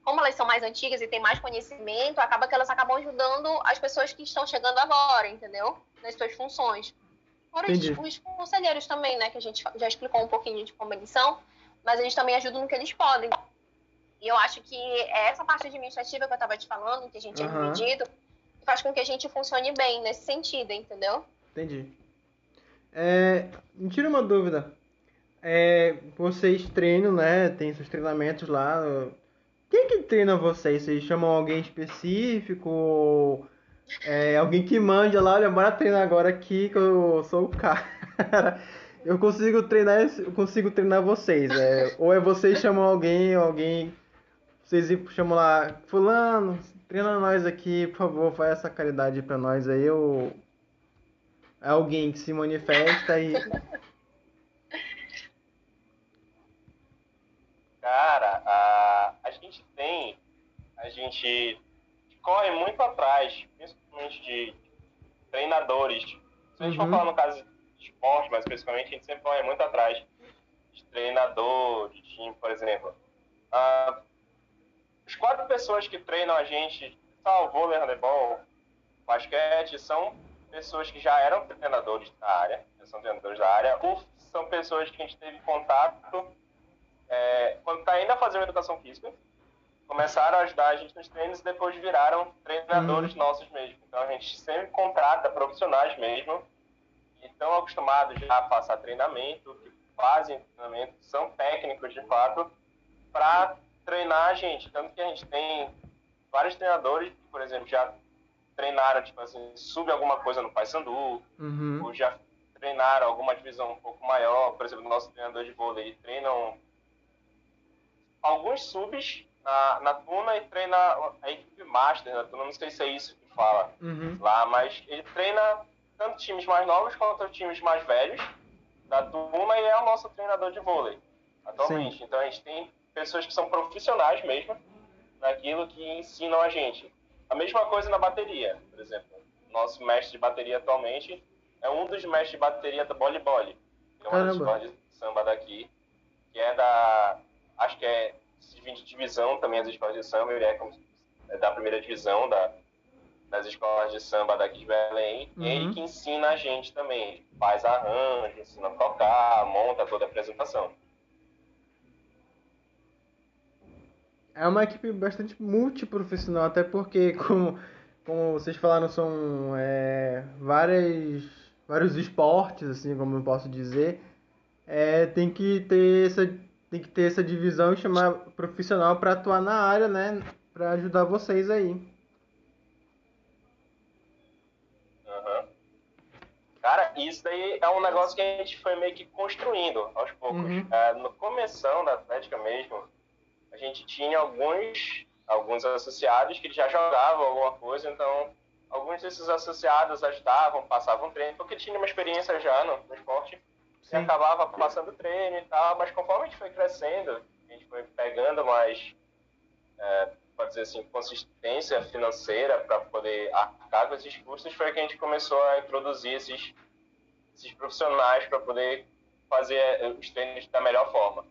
Como elas são mais antigas e têm mais conhecimento, acaba que elas acabam ajudando as pessoas que estão chegando agora, entendeu? Nas suas funções. Fora os, conselheiros também, né? Que a gente já explicou um pouquinho de como eles são, mas eles também ajudam no que eles podem. E eu acho que é essa parte administrativa que eu estava te falando, que a gente uhum. é dividido, faz com que a gente funcione bem nesse sentido, entendeu? Entendi. É, me tira uma dúvida. É, vocês treinam, né? Tem seus treinamentos lá. Quem que treina vocês? Vocês chamam alguém específico? É, alguém que mande lá, olha, bora treinar agora aqui que eu sou o cara. <laughs> Eu consigo treinar, eu consigo treinar vocês. É, ou é vocês chamam alguém, alguém. Vocês chamam lá, fulano, treina nós aqui, por favor, faz essa caridade pra nós aí, ou é alguém que se manifesta e. <laughs> Cara, a, a gente tem. A gente corre muito atrás, principalmente de treinadores. Se a gente uhum. for falar no caso de esporte, mas principalmente a gente sempre corre muito atrás de treinador, de time, por exemplo. Ah, as quatro pessoas que treinam a gente, salvo handebol, basquete, são pessoas que já eram treinadores da área, são treinadores da área, ou são pessoas que a gente teve contato é, quando está ainda fazendo educação física, começaram a ajudar a gente nos treinos e depois viraram treinadores uhum. nossos mesmo. Então a gente sempre contrata profissionais mesmo que estão acostumados já a passar treinamento, que fazem treinamento, são técnicos de fato, para treinar a gente. Tanto que a gente tem vários treinadores que, por exemplo, já treinaram, tipo assim, sub alguma coisa no Paysandu, uhum. ou já treinaram alguma divisão um pouco maior. Por exemplo, nosso treinador de vôlei treinam alguns subs na, na Tuna e treina a equipe Master na Tuna, não sei se é isso que fala uhum. lá, mas ele treina tanto times mais novos quanto times mais velhos da Tuna e é o nosso treinador de vôlei atualmente. Sim. Então a gente tem pessoas que são profissionais mesmo naquilo que ensinam a gente. A mesma coisa na bateria, por exemplo. Nosso mestre de bateria atualmente é um dos mestres de bateria da Boli Boli, que é uma das de samba daqui, que é da. Acho que é divisão também as escolas de samba, ele é, como, é da primeira divisão da, das escolas de samba daqui de Belém, uhum. e ele que ensina a gente também. Faz arranjo, ensina a tocar, monta toda a apresentação. É uma equipe bastante multiprofissional, até porque, <laughs> como, como vocês falaram, são é, várias, vários esportes, assim como eu posso dizer. É, tem que ter essa tem que ter essa divisão e chamar profissional para atuar na área, né, para ajudar vocês aí. Uhum. Cara, isso daí é um negócio que a gente foi meio que construindo aos poucos. Uhum. É, no começo da Atlética mesmo, a gente tinha alguns, alguns associados que já jogavam alguma coisa, então alguns desses associados ajudavam, passavam treino, porque eles tinham uma experiência já no, no esporte Sim. e acabava passando treino e tal, mas conforme a gente foi crescendo, a gente foi pegando mais, é, pode dizer assim, consistência financeira para poder arcar com esses custos, foi que a gente começou a introduzir esses, esses profissionais para poder fazer é, os treinos da melhor forma.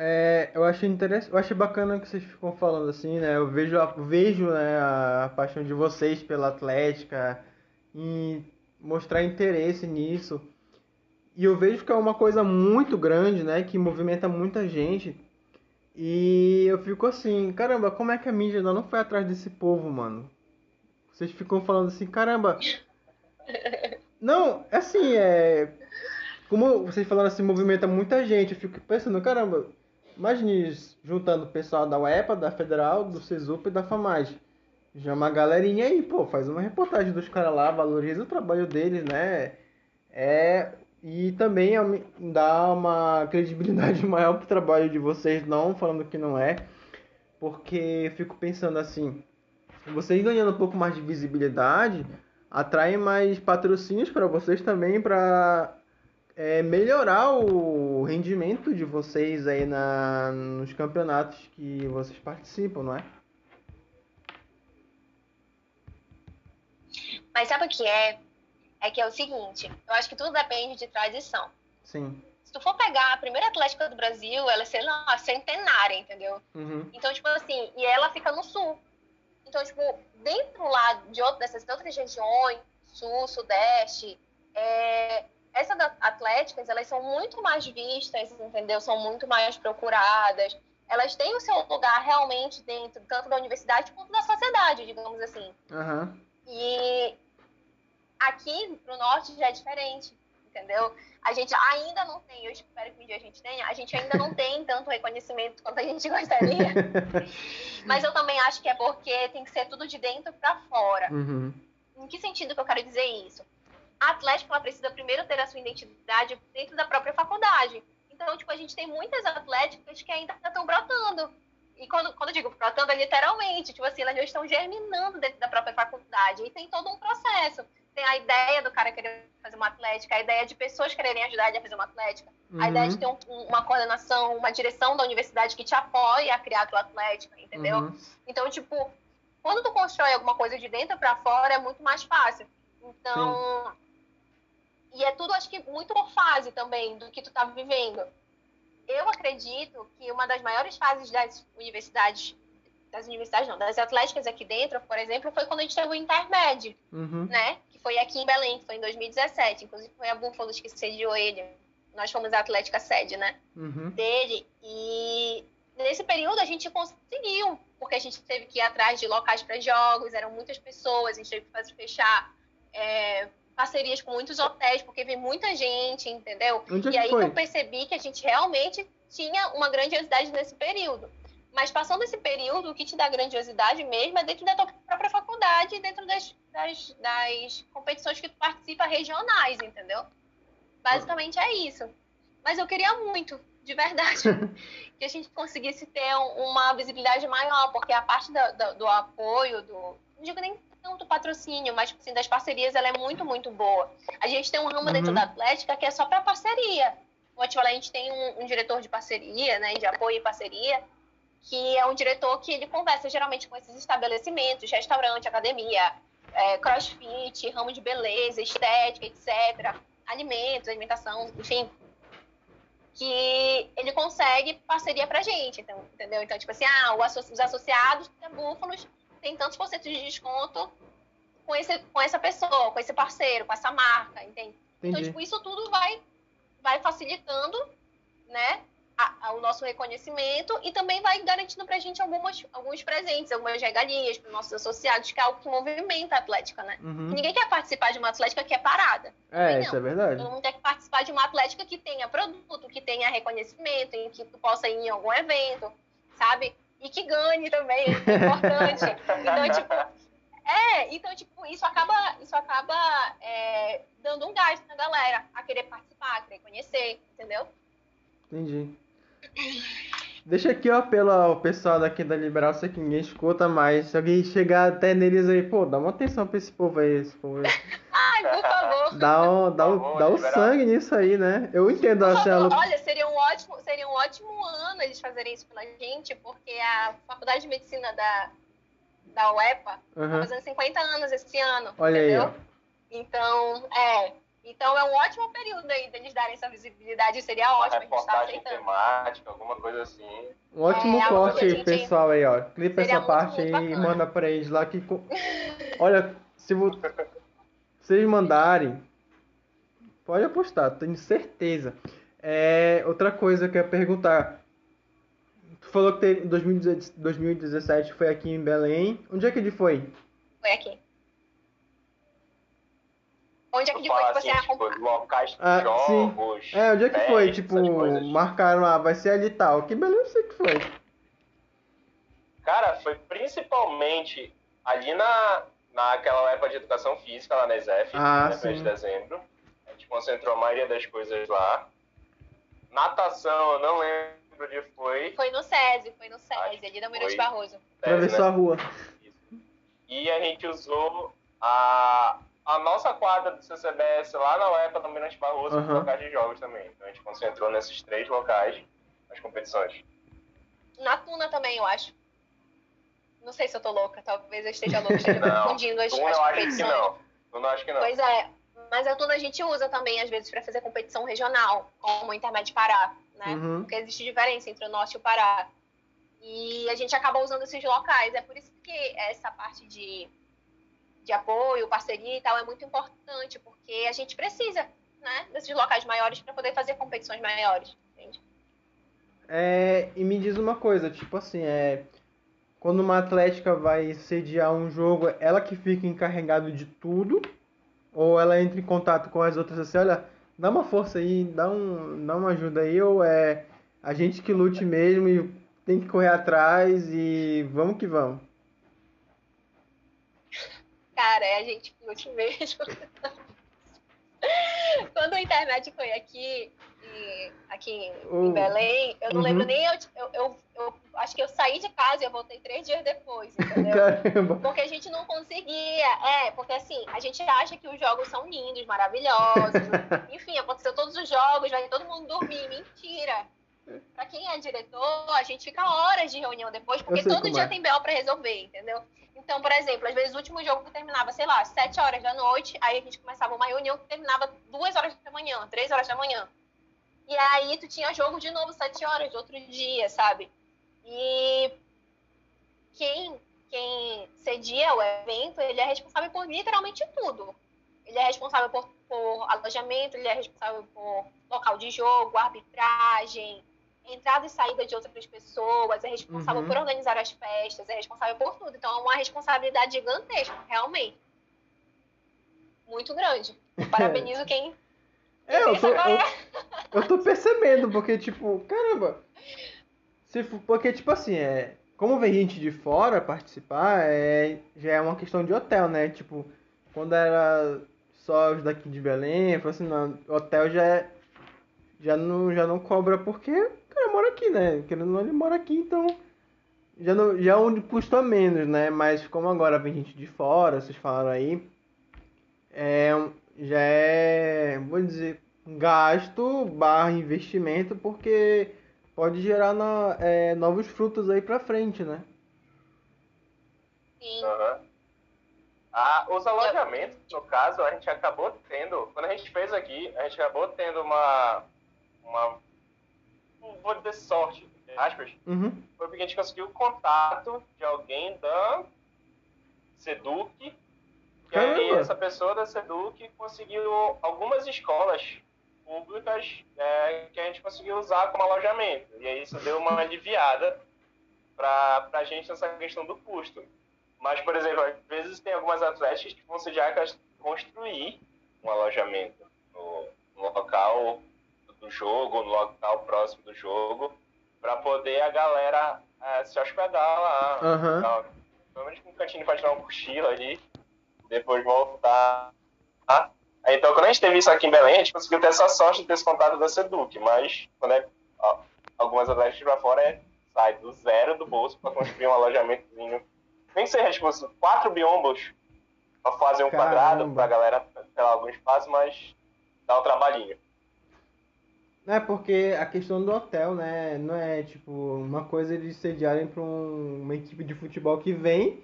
É, eu achei interessante, eu achei bacana que vocês ficam falando assim, né? Eu vejo, vejo né, a paixão de vocês pela Atlética e mostrar interesse nisso. E eu vejo que é uma coisa muito grande, né? Que movimenta muita gente. E eu fico assim, caramba, como é que a mídia ainda não foi atrás desse povo, mano? Vocês ficam falando assim, caramba. <laughs> Não, assim, é. Como vocês falaram assim, movimenta muita gente. Eu fico pensando, caramba, Imagine juntando o pessoal da UEPA, da Federal, do CESUP e da FAMAG. Já uma galerinha aí, pô, faz uma reportagem dos caras lá, valoriza o trabalho deles, né? É E também dá uma credibilidade <laughs> maior pro trabalho de vocês, não falando que não é. Porque fico pensando assim, vocês ganhando um pouco mais de visibilidade, atrai mais patrocínios para vocês também para é, melhorar o rendimento de vocês aí na, nos campeonatos que vocês participam, não é? Mas sabe o que é? É que é o seguinte, eu acho que tudo depende de tradição. Sim. Se tu for pegar a primeira Atlética do Brasil, ela é, sei lá, centenária, entendeu? Uhum. Então, tipo assim, e ela fica no sul. Então, tipo, dentro lá de outro, dessas outras regiões, sul, sudeste, é, essas atléticas, elas são muito mais vistas, entendeu? São muito mais procuradas. Elas têm o seu lugar realmente dentro, tanto da universidade quanto da sociedade, digamos assim. Uhum. E Aqui pro norte já é diferente, entendeu? A gente ainda não tem, eu espero que um dia a gente tenha, a gente ainda não tem tanto reconhecimento quanto a gente <laughs> gostaria. Mas eu também acho que é porque tem que ser tudo de dentro para fora. Uhum. Em que sentido que eu quero dizer isso? A Atlética ela precisa primeiro ter a sua identidade dentro da própria faculdade. Então, tipo, a gente tem muitas atléticas que ainda estão brotando. E quando, quando eu digo brotando, é literalmente, tipo assim, elas já estão germinando dentro da própria faculdade. E tem todo um processo tem a ideia do cara querer fazer uma atlética, a ideia de pessoas quererem ajudar ele a fazer uma atlética, uhum. a ideia de ter um, uma coordenação, uma direção da universidade que te apoie a criar a tua atlética, entendeu? Uhum. Então, tipo, quando tu constrói alguma coisa de dentro para fora, é muito mais fácil. Então, Sim. e é tudo, acho que, muito por fase também do que tu tá vivendo. Eu acredito que uma das maiores fases das universidades das universidades não, das atléticas aqui dentro, por exemplo, foi quando a gente teve o intermédio, uhum. né? Que foi aqui em Belém, que foi em 2017. Inclusive foi a Búfalos que sediou ele. Nós fomos a Atlética sede, né? Uhum. Dele. E nesse período a gente conseguiu, porque a gente teve que ir atrás de locais para jogos, eram muitas pessoas, a gente teve que fazer, fechar é, parcerias com muitos hotéis, porque veio muita gente, entendeu? Onde é e aí foi? eu percebi que a gente realmente tinha uma grandiosidade nesse período. Mas passando esse período, o que te dá grandiosidade mesmo é dentro da tua própria faculdade, dentro das, das, das competições que tu participa regionais, entendeu? Basicamente é isso. Mas eu queria muito, de verdade, <laughs> que a gente conseguisse ter uma visibilidade maior, porque a parte do, do, do apoio, do. Não digo nem tanto patrocínio, mas assim, das parcerias, ela é muito, muito boa. A gente tem um ramo uhum. dentro da Atlética que é só para parceria. Como eu te falei, a gente tem um, um diretor de parceria, né, de apoio e parceria, que é um diretor que ele conversa geralmente com esses estabelecimentos, restaurante, academia, é, crossfit, ramo de beleza, estética, etc., alimentos, alimentação, enfim, que ele consegue parceria pra gente, então, entendeu? Então, tipo assim, ah, os associados da Búfalos tem tantos por cento de desconto com, esse, com essa pessoa, com esse parceiro, com essa marca, entende? Então, Entendi. Então, tipo, isso tudo vai, vai facilitando, né, a, a, o nosso reconhecimento e também vai garantindo para a gente algumas, alguns presentes, algumas regalias para os nossos associados, que é algo que movimenta a Atlética, né? Uhum. Ninguém quer participar de uma Atlética que é parada. É, isso é verdade. Todo mundo quer participar de uma Atlética que tenha produto, que tenha reconhecimento, em que tu possa ir em algum evento, sabe? E que ganhe também, é importante. <laughs> então, tipo, é, então, tipo, isso acaba, isso acaba é, dando um gás na galera a querer participar, a querer conhecer, entendeu? Entendi. Deixa aqui o apelo ao pessoal daqui da Liberal, sei que ninguém escuta, mas se alguém chegar até neles aí, pô, dá uma atenção pra esse povo aí, esse povo aí. <laughs> Ai, por favor. Dá, um, dá, um, dá o sangue nisso aí, né? Eu entendo por assim, favor, Olha, seria um, ótimo, seria um ótimo ano eles fazerem isso pela gente, porque a Faculdade de Medicina da, da UEPA uhum. tá fazendo 50 anos esse ano. Olha entendeu? aí, ó. Então, é, então é um ótimo período aí deles darem essa visibilidade, seria ótimo. Uma reportagem temática, alguma coisa assim. Um ótimo é, corte aí, gente... pessoal aí, ó. Clipa essa parte aí e manda pra eles lá que. Olha, se vocês mandarem, pode apostar, tenho certeza. É, outra coisa que eu ia perguntar. Tu falou que em 2017 foi aqui em Belém. Onde é que ele foi? Foi aqui. Onde é que foi que você assim, tipo, locais de ah, jogos. Sim. É, onde é que foi? Tipo, marcaram lá, vai ser ali e tal. Que beleza sei que foi. Cara, foi principalmente ali na, naquela época de educação física, lá na ESEF, ah, né, mês de dezembro. gente concentrou a maioria das coisas lá. Natação, eu não lembro onde foi. Foi no SESI, foi no SESI, ali no Mirante Barroso. Atravessou a rua. E a gente usou a, a nossa quadra do CCBS lá na UEPA, no Mirante Barroso, uhum. locais de jogos também. Então a gente concentrou nesses três locais as competições. Na Tuna também, eu acho. Não sei se eu tô louca, talvez eu esteja <laughs> louca, esteja confundindo as, Tuna, as competições. Eu acho que não. Tuna, acho que não. Pois é, mas a Tuna a gente usa também, às vezes, para fazer competição regional, como o Intermédio Pará, né? Uhum. Porque existe diferença entre o Norte e o Pará. E a gente acaba usando esses locais. É por isso que essa parte de, de apoio, parceria e tal é muito importante, porque a gente precisa né, desses locais maiores para poder fazer competições maiores, entende? É, e me diz uma coisa, tipo assim, é, quando uma atlética vai sediar um jogo, ela que fica encarregada de tudo, ou ela entra em contato com as outras assim, olha, dá uma força aí, dá, um, dá uma ajuda aí, ou é a gente que lute mesmo e tem que correr atrás e vamos que vamos. Cara, é a gente que lute mesmo. <laughs> Quando a internet foi aqui, aqui em Belém, eu não uhum. lembro nem. Eu, eu, eu, eu, acho que eu saí de casa e eu voltei três dias depois, entendeu? Caramba. Porque a gente não conseguia. É, porque assim, a gente acha que os jogos são lindos, maravilhosos. <laughs> Enfim, aconteceu todos os jogos, vai todo mundo dormir. Mentira. Pra quem é diretor, a gente fica horas de reunião depois, porque todo dia é. tem BO pra resolver, entendeu? Então, por exemplo, às vezes o último jogo que terminava, sei lá, sete horas da noite, aí a gente começava uma reunião que terminava duas horas da manhã, três horas da manhã. E aí tu tinha jogo de novo sete horas de outro dia, sabe? E quem, quem cedia o evento, ele é responsável por literalmente tudo. Ele é responsável por, por alojamento, ele é responsável por local de jogo, arbitragem, entrada e saída de outras pessoas, é responsável uhum. por organizar as festas, é responsável por tudo. Então é uma responsabilidade gigantesca, realmente. Muito grande. Parabenizo <laughs> quem é, eu tô, eu, eu tô percebendo, porque, tipo, caramba. Se, porque, tipo assim, é, como vem gente de fora participar, é, já é uma questão de hotel, né? Tipo, quando era só os daqui de Belém, eu assim, não, hotel já é, já não, já não cobra porque o cara mora aqui, né? Querendo ou não, ele mora aqui, então já, não, já é onde custa menos, né? Mas como agora vem gente de fora, vocês falaram aí, é, já é, vou dizer, gasto barra investimento, porque pode gerar na, é, novos frutos aí pra frente, né? Sim. Uhum. Ah, os alojamentos, no caso, a gente acabou tendo, quando a gente fez aqui, a gente acabou tendo uma, uma vou dizer sorte, aspas, uhum. foi porque a gente conseguiu o contato de alguém da Seduc e aí essa pessoa da Seduc conseguiu algumas escolas públicas é, que a gente conseguiu usar como alojamento. E aí isso deu uma aliviada para a gente nessa questão do custo. Mas, por exemplo, às vezes tem algumas atléticas que vão sediar construir um alojamento no, no local do jogo, no local próximo do jogo, para poder a galera é, se hospedar lá. Uhum. Pelo menos com um cantinho para tirar um cochilo ali depois voltar. Tá? Então, quando a gente teve isso aqui em Belém, a gente conseguiu ter essa sorte de ter esse contato da Seduc, mas quando é, ó, algumas atletas para fora é, sai do zero do bolso para construir um alojamentozinho. Nem sei, tipo, quatro biombos para fazer um Caramba. quadrado para a galera ter algum espaço, mas dá um trabalhinho. É porque a questão do hotel, né, não é tipo uma coisa de sediarem para um, uma equipe de futebol que vem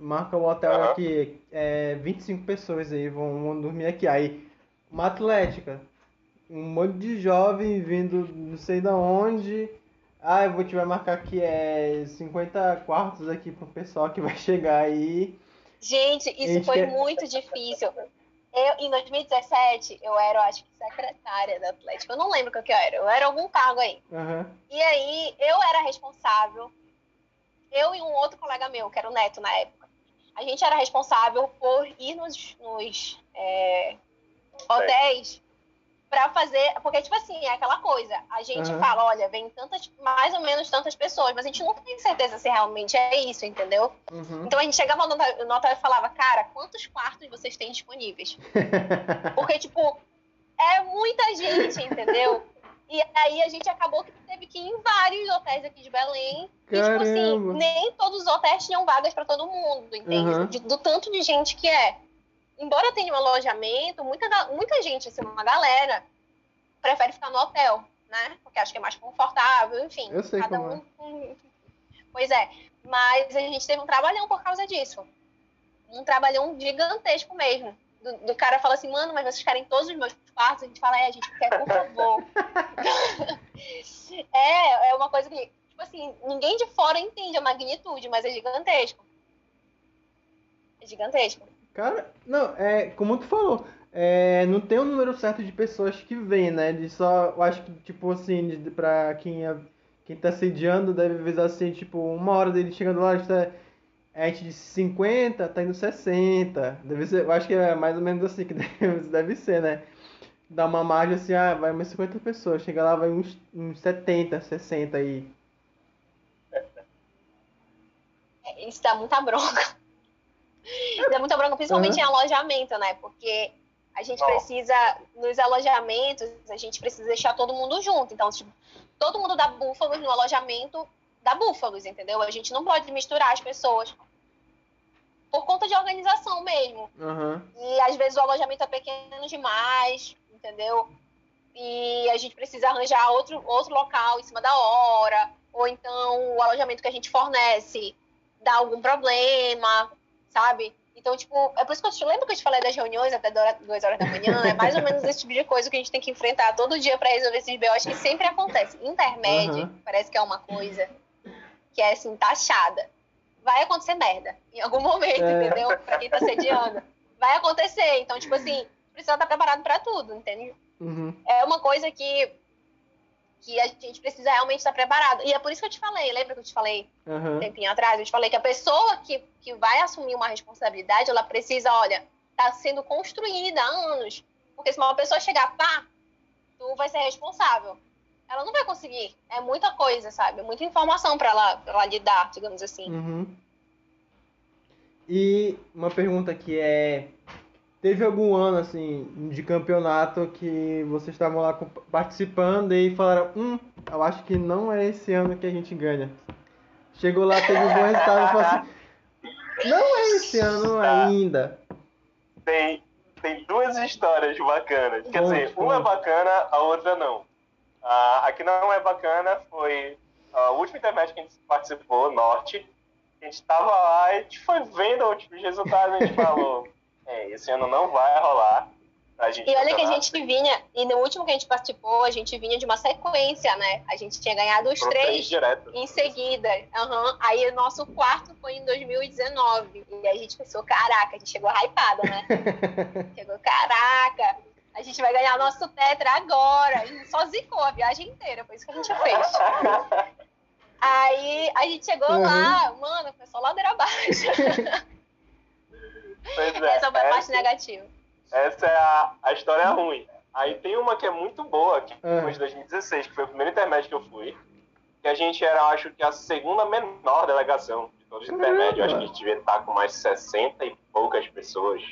marca o hotel uhum. aqui, é, 25 pessoas aí vão, vão dormir aqui. Aí, uma atlética, um monte de jovem vindo não sei da onde. Ah, eu vou te vai marcar aqui é 50 quartos aqui pro pessoal que vai <laughs> chegar aí. Gente, isso gente foi quer... muito difícil. Eu, em 2017, eu era, acho que, secretária da Atlética. Eu não lembro o que eu era. Eu era algum cargo aí. Uhum. E aí, eu era responsável. Eu e um outro colega meu, que era o Neto na época a gente era responsável por ir nos, nos é, hotéis para fazer. Porque, tipo assim, é aquela coisa. A gente uhum. fala, olha, vem tantas, mais ou menos tantas pessoas, mas a gente não tem certeza se realmente é isso, entendeu? Uhum. Então a gente chegava no, hotel e falava, cara, quantos quartos vocês têm disponíveis? <laughs> porque, tipo, É muita gente, entendeu? E aí a gente acabou que teve que ir em vários hotéis aqui de Belém. Caramba. E, tipo assim, nem todos os hotéis tinham vagas para todo mundo, entende? Uhum. De- do tanto de gente que é. Embora tenha um alojamento, muita, muita gente, assim, uma galera, prefere ficar no hotel, né? Porque acha que é mais confortável, enfim. Eu sei cada é. um com- Pois é. Mas a gente teve um trabalhão por causa disso. Um trabalhão gigantesco mesmo. Do, do cara fala assim, mano, mas vocês querem todos os meus quartos? A gente fala, é, a gente quer, por favor. <laughs> é, é uma coisa que, tipo assim, ninguém de fora entende a magnitude, mas é gigantesco. É gigantesco. Cara, não, é, como tu falou, é, não tem um número certo de pessoas que vêm, né? De só, eu acho que, tipo assim, de, pra quem, é, quem tá sediando, deve avisar assim, tipo, uma hora dele chegando lá, está, gente de 50, tá indo 60. Deve ser, eu acho que é mais ou menos assim que <laughs> deve, deve ser, né? Dá uma margem assim, ah, vai umas 50 pessoas, chega lá, vai uns, uns 70, 60 aí. É, Isso dá muita bronca. <laughs> dá muita bronca, principalmente Uhum. em alojamento, né? Porque a gente Não. precisa, nos alojamentos, a gente precisa deixar todo mundo junto. Então, tipo, todo mundo dá búfalos no alojamento dá búfalos, entendeu? A gente não pode misturar as pessoas. Por conta de organização mesmo. Aham. E às vezes o alojamento é pequeno demais, entendeu? E a gente precisa arranjar outro, outro local em cima da hora. Ou então o alojamento que a gente fornece dá algum problema, sabe? Então, tipo, é por isso que eu te lembro que eu te falei das reuniões até du- duas horas da manhã. É mais ou menos esse tipo de coisa que a gente tem que enfrentar todo dia para resolver esses BOs que sempre acontece. Intermédio, Uhum. parece que é uma coisa que é assim, taxada. Vai acontecer merda em algum momento, É. entendeu? Pra quem tá sediando. Vai acontecer. Então, tipo assim, precisa estar preparado para tudo, entende? Uhum. é uma coisa que, que a gente precisa realmente estar preparado. E é por isso que eu te falei, lembra que eu te falei um Aham. tempinho atrás? Eu te falei que a pessoa que, que vai assumir uma responsabilidade, ela precisa, olha, tá sendo construída há anos. Porque se uma pessoa chegar, pá, tu vai ser responsável. Ela não vai conseguir. É muita coisa, sabe? É muita informação para ela, pra ela lidar, digamos assim. Uhum. E uma pergunta que é: teve algum ano assim de campeonato que vocês estavam lá participando e falaram, hum, eu acho que não é esse ano que a gente ganha. Chegou lá, teve um bom resultado e falou assim, <laughs> não é esse ano ainda. Tem, tem duas histórias bacanas. Quer dizer, uma é bacana, a outra não. Ah, a que não é bacana foi ah, o último intermédio que a gente participou, Norte. A gente tava lá e a gente foi vendo os resultados e a gente falou: é, esse ano não vai rolar. Pra gente E olha que a gente vinha, e no último que a gente participou, a gente vinha de uma sequência, né? A gente tinha ganhado os três direto. em seguida. Aham. Aí o nosso quarto foi em 2019. E aí a gente pensou, caraca, a gente chegou hypada, né? <laughs> chegou, caraca, a gente vai ganhar nosso tetra agora. E só zicou a viagem inteira, foi isso que a gente fez. <laughs> Aí a gente chegou Uhum. lá, mano, foi só ladeira abaixo. <laughs> Pois <laughs> é, Essa foi a parte essa- negativa. Essa é a, a história ruim. Aí tem uma que é muito boa, que Ah. foi de 2016, que foi o primeiro intermédio que eu fui. Que a gente era, acho que, a segunda menor delegação de todos os intermédios. Acho que a gente devia estar com mais 60 e poucas pessoas.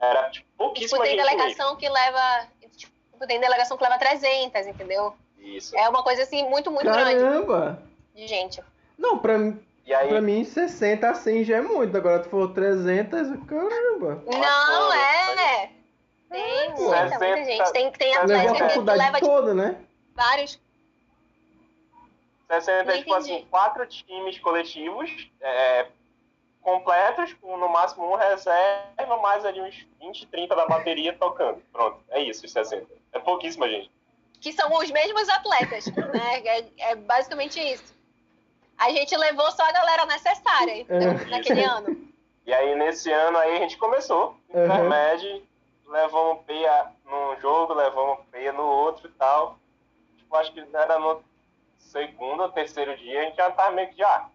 Era, tipo, Tipo, pouquíssima tem gente mesmo. delegação que leva. Tipo, tem delegação que leva 300, entendeu? Isso. É uma coisa assim muito, muito grande Caramba! de gente. Não, pra, mim- E aí, pra mim 60 a 100 já é muito. Agora tu falou 300, caramba. Não, é. Tem pô. muita, muita 60, gente. Tem, tem atleta que, faculdade leva toda, né? vários. 60 Não é, tipo assim, quatro times coletivos é, completos, com no máximo um reserva, mais ali uns 20, 30 da bateria tocando. Pronto, é isso, os 60. É pouquíssima gente. Que são os mesmos atletas, né? <laughs> É, é basicamente isso. A gente levou só a galera necessária? É. naquele ano. E aí, nesse ano, aí a gente começou. Uhum. Intermédio, levamos peia num jogo, levamos peia no outro e tal. Tipo, acho que era no segundo ou terceiro dia, a gente já tava meio que já.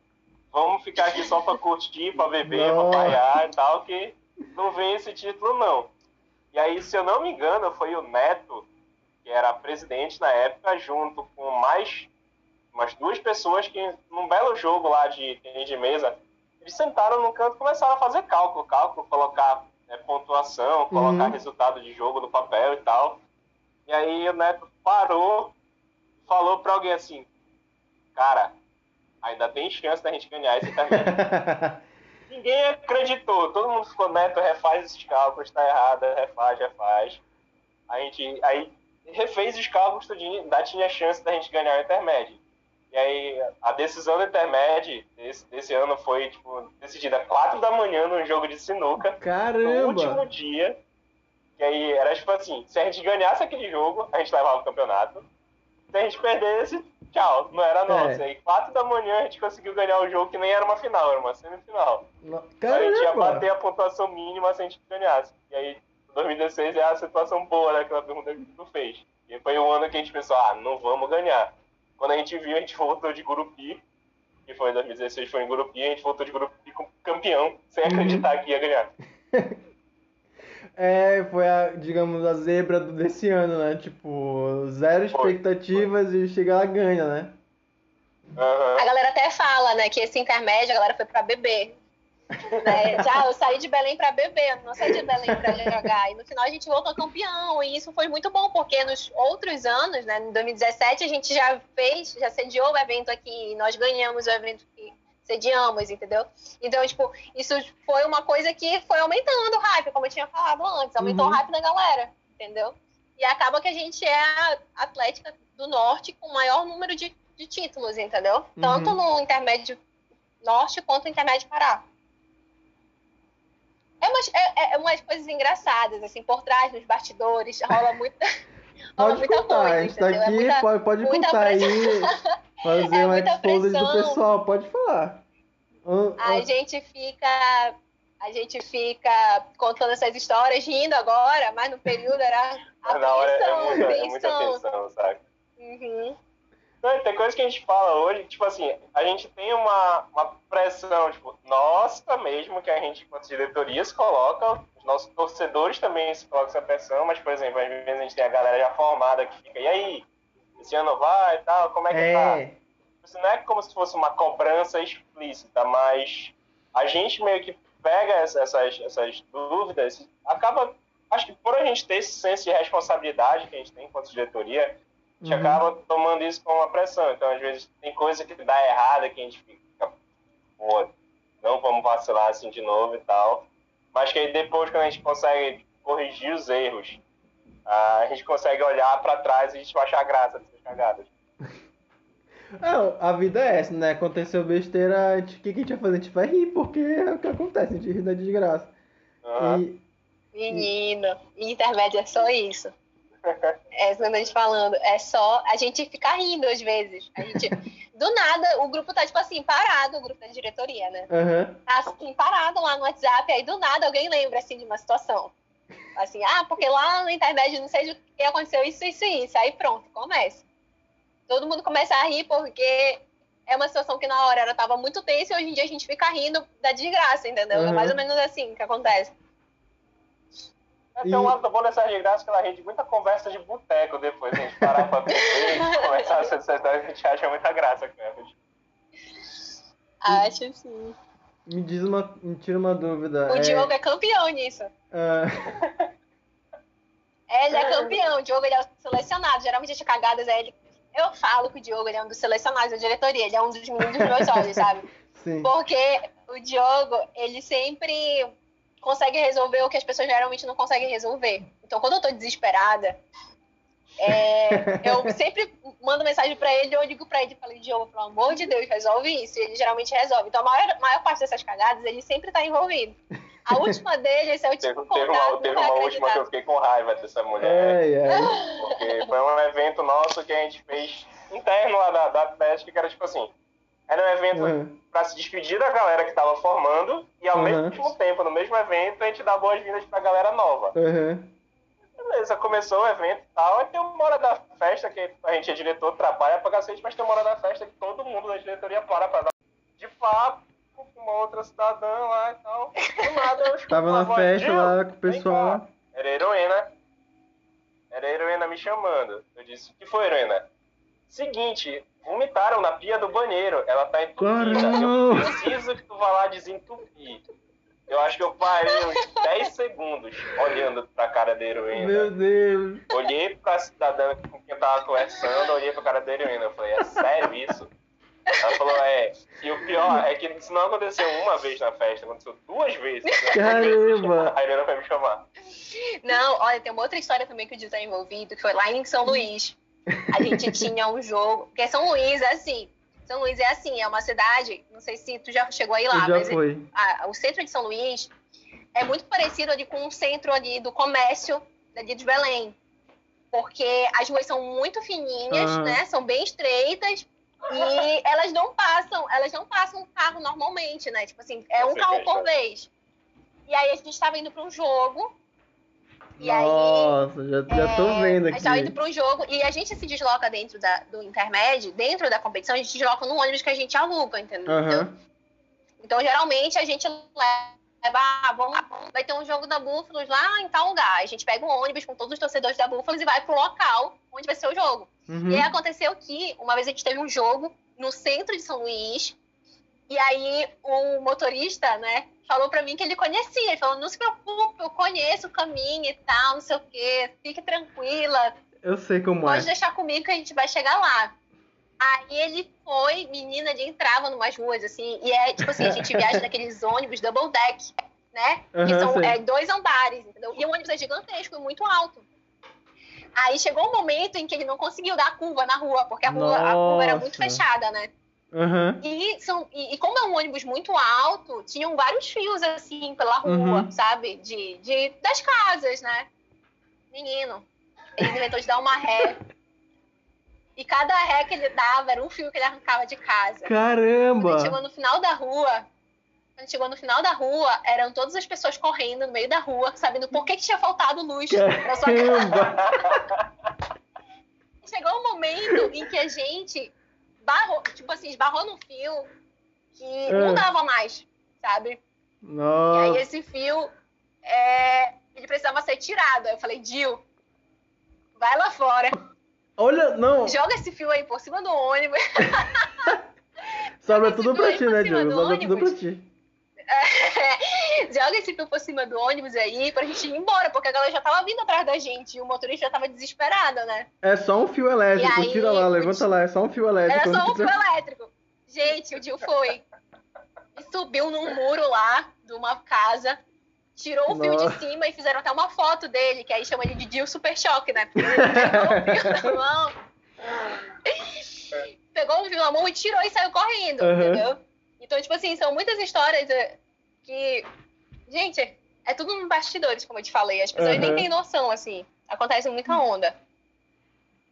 Vamos ficar aqui só pra curtir, pra beber, Nossa. pra paiar e tal, que não vem esse título, não. E aí, se eu não me engano, foi o Neto, que era presidente na época, junto com mais umas duas pessoas que, num belo jogo lá de tênis de mesa, eles sentaram no canto e começaram a fazer cálculo, cálculo, colocar né, pontuação, colocar Uhum. resultado de jogo no papel e tal. E aí o Neto parou, falou pra alguém assim, cara, ainda tem chance da gente ganhar esse <laughs> intermédio. Ninguém acreditou, todo mundo ficou, Neto, refaz esses cálculos, tá errado, refaz, refaz. A gente aí refez os cálculos, ainda tinha chance da gente ganhar o intermédio. E aí, a decisão do intermédio desse, desse ano foi, tipo, decidida às 4 da manhã num jogo de sinuca. Caramba! No último dia. E aí, era tipo assim, se a gente ganhasse aquele jogo, a gente levava o campeonato. Se a gente perdesse, tchau, não era nosso. É. Aí, 4 da manhã, a gente conseguiu ganhar o jogo, que nem era uma final, era uma semifinal. Caramba! A gente ia bater a pontuação mínima se a gente ganhasse. E aí, 2016 é a situação boa daquela pergunta que tu fez. E foi o ano que a gente pensou, ah, não vamos ganhar. Quando a gente viu, a gente voltou de Gurupi, que foi em 2016, foi em Gurupi, a gente voltou de Gurupi como campeão, sem uhum. acreditar que ia ganhar. <laughs> É, foi a, digamos, a zebra desse ano, né? Tipo, zero expectativas foi, foi. e chegar lá ganha, né? Uhum. A galera até fala, né, que esse intermédio a galera foi pra beber. Né? Já eu saí de Belém para beber, não saí de Belém para jogar. E no final a gente voltou campeão. E isso foi muito bom, porque nos outros anos, né, em 2017, a gente já fez, já sediou o evento aqui. nós ganhamos o evento que sediamos, entendeu? Então, tipo, isso foi uma coisa que foi aumentando o hype, como eu tinha falado antes. Aumentou uhum. o hype da galera, entendeu? E acaba que a gente é a Atlética do Norte com o maior número de, de títulos, entendeu? Tanto uhum. no intermédio norte quanto no intermédio Pará. É umas, é, é umas coisas engraçadas, assim, por trás, nos bastidores, rola <laughs> muita. rola pode muita contar, coisa, a gente tá aqui, é muita, pode, pode contar aí. <laughs> Fazer é uma exposição do pessoal, pode falar. A gente fica. A gente fica contando essas histórias, rindo agora, mas no período era. A <laughs> Na hora é muita, é muita tensão, sabe? Uhum. Não, tem coisa que a gente fala hoje, tipo assim, a gente tem uma, uma pressão, tipo, nossa mesmo, que a gente, enquanto diretorias, coloca, os nossos torcedores também se colocam essa pressão, mas, por exemplo, às vezes a gente tem a galera já formada que fica, e aí, esse ano vai e tal, como é que é. tá? Isso não é como se fosse uma cobrança explícita, mas a gente meio que pega essas, essas dúvidas, acaba, acho que por a gente ter esse senso de responsabilidade que a gente tem enquanto diretoria, a gente uhum. acaba tomando isso como uma pressão. Então, às vezes, tem coisa que dá errada que a gente fica, pô, não vamos vacilar assim de novo e tal. Mas que aí depois, quando a gente consegue corrigir os erros, a gente consegue olhar para trás e a gente vai achar graça dessas cagadas. <laughs> Não, a vida é essa, né? Aconteceu besteira, o que, que a gente vai fazer? A gente vai rir, porque é o que acontece, a gente ri da desgraça. Uhum. E... Menino, intermédio é só isso. É, quando a gente falando, é só a gente ficar rindo às vezes. A gente, do nada, o grupo tá, tipo assim, parado, o grupo da diretoria, né? Uhum. Tá assim, parado lá no WhatsApp, aí do nada alguém lembra, assim, de uma situação. Assim, ah, porque lá na internet não sei o que aconteceu, isso, isso e isso. Aí pronto, começa. Todo mundo começa a rir porque é uma situação que na hora ela tava muito tensa e hoje em dia a gente fica rindo da desgraça, entendeu? Uhum. É mais ou menos assim que acontece. É, tem um lado bom dessa desgraça que ela rende muita conversa de boteco depois, a gente parar pra beber e começar a ser a gente acha muita graça com ela. Acho sim. Me diz uma. Me tira uma dúvida. O é... Diogo é campeão nisso. Uh... <laughs> Ele é campeão, o Diogo ele é selecionado. Geralmente as cagadas é ele. Eu falo que o Diogo ele é um dos selecionados da diretoria, ele é um dos meninos dos meus olhos, sabe? <laughs> Sim. Porque o Diogo, ele sempre consegue resolver o que as pessoas geralmente não conseguem resolver. Então, quando eu tô desesperada, é, <laughs> eu sempre mando mensagem para ele, eu digo para ele, falei, Diogo, pelo amor de Deus, resolve isso. E ele geralmente resolve. Então, a maior, maior parte dessas cagadas, ele sempre tá envolvido. A última dele, esse é o tipo Teve, teve uma, teve uma última que eu fiquei com raiva dessa mulher. É, é. Porque foi um evento nosso que a gente fez interno lá da, da Atlética, que era tipo assim, era um evento uhum. para se despedir da galera que estava formando e ao uhum. mesmo tempo, no mesmo evento, a gente dá boas-vindas pra galera nova. Uhum. Beleza, começou o evento e tal, e tem uma hora da festa que a gente é diretor, trabalha pra cacete, mas tem uma hora da festa que todo mundo da diretoria para pra dar de papo com uma outra cidadã lá e tal. Do nada eu Tava na festa lá com o pessoal. Era a heroína. Era a heroína me chamando. Eu disse, o que foi, heroína? Seguinte, vomitaram na pia do banheiro. Ela tá entupida. Eu preciso que tu vá lá desentupir. Eu acho que eu parei uns 10 segundos olhando pra cara da heroína. Meu Deus. Olhei pra cidadã com quem eu tava conversando, olhei pra cara da heroína. Eu falei, é sério isso? Ela falou, é. E o pior é que isso não aconteceu uma vez na festa, aconteceu duas vezes. Caramba! A Irena foi me chamar. Não, olha, tem uma outra história também que o Dio tá envolvido, que foi lá em São Luís. A gente <laughs> tinha um jogo. Porque São Luís é assim. São Luís é assim, é uma cidade. Não sei se tu já chegou aí lá, já mas foi. a- o centro de São Luís é muito parecido ali com o centro ali do comércio ali de Belém. Porque as ruas são muito fininhas, Ah. né? São bem estreitas. E <laughs> elas não passam, elas não passam carro normalmente, né? Tipo assim, é um carro por vez. E aí a gente estava indo para um jogo. E aí Nossa, já, já tô é, vendo A gente tava indo aqui. para um jogo e a gente se desloca dentro da- do intermédio, dentro da competição, a gente desloca no ônibus que a gente aluga, entendeu? Aham. Então, geralmente, a gente leva, ah, vamos, vai ter um jogo da Búfalos lá em tal lugar. A gente pega um ônibus com todos os torcedores da Búfalos e vai pro local onde vai ser o jogo. Uhum. E aí aconteceu que, uma vez a gente teve um jogo no centro de São Luís, e aí o motorista, né, falou pra mim que ele conhecia. Ele falou, não se preocupe, eu conheço o caminho e tal, não sei o quê, fique tranquila, Eu sei como pode é. deixar comigo que a gente vai chegar lá. Aí ele foi, menina, ele entrava numas ruas, assim, e é tipo assim, a gente <laughs> viaja naqueles ônibus double deck, né? que Aham, são é, dois andares, entendeu? E o ônibus é gigantesco e muito alto. Aí chegou um momento em que ele não conseguiu dar a curva na rua, porque a, rua, a curva era muito fechada, né? Aham. E, são, e, e como é um ônibus muito alto, tinham vários fios assim pela rua, Uhum. sabe? De, de, das casas, né? Menino, ele inventou de dar uma ré. E cada ré que ele dava era um fio que ele arrancava de casa. Quando Caramba! ele chegou no final da rua, quando chegou no final da rua, eram todas as pessoas correndo no meio da rua, sabendo por que, que tinha faltado luz na sua casa. Caramba! <laughs> Chegou um momento em que a gente barrou, tipo assim, esbarrou num fio que Ah. não dava mais, sabe? E aí Nossa! esse fio, é, ele precisava ser tirado. Aí eu falei, Dil, vai lá fora, Olha, não! joga esse fio aí por cima do ônibus. <laughs> Sobra esse tudo pra ti, né, Diogo? do Sobra tudo pra ti. <laughs> joga esse fio por cima do ônibus aí pra gente ir embora, porque a galera já tava vindo atrás da gente e o motorista já tava desesperado, né? É só um fio elétrico. Aí, Tira lá, levanta lá. É só um fio elétrico. Era só um fio elétrico. Gente, o Dil foi e subiu num muro lá de uma casa, tirou o fio Nossa. de cima e fizeram até uma foto dele, que aí chama ele de Dil Super Choque, né? Porque ele pegou o fio na <laughs> mão. Pegou o fio na mão e tirou e saiu correndo, Uhum. entendeu? Então, tipo assim, são muitas histórias é, que. Gente, é tudo nos bastidores, como eu te falei. As pessoas nem Uhum. têm noção, assim. Acontece muita onda.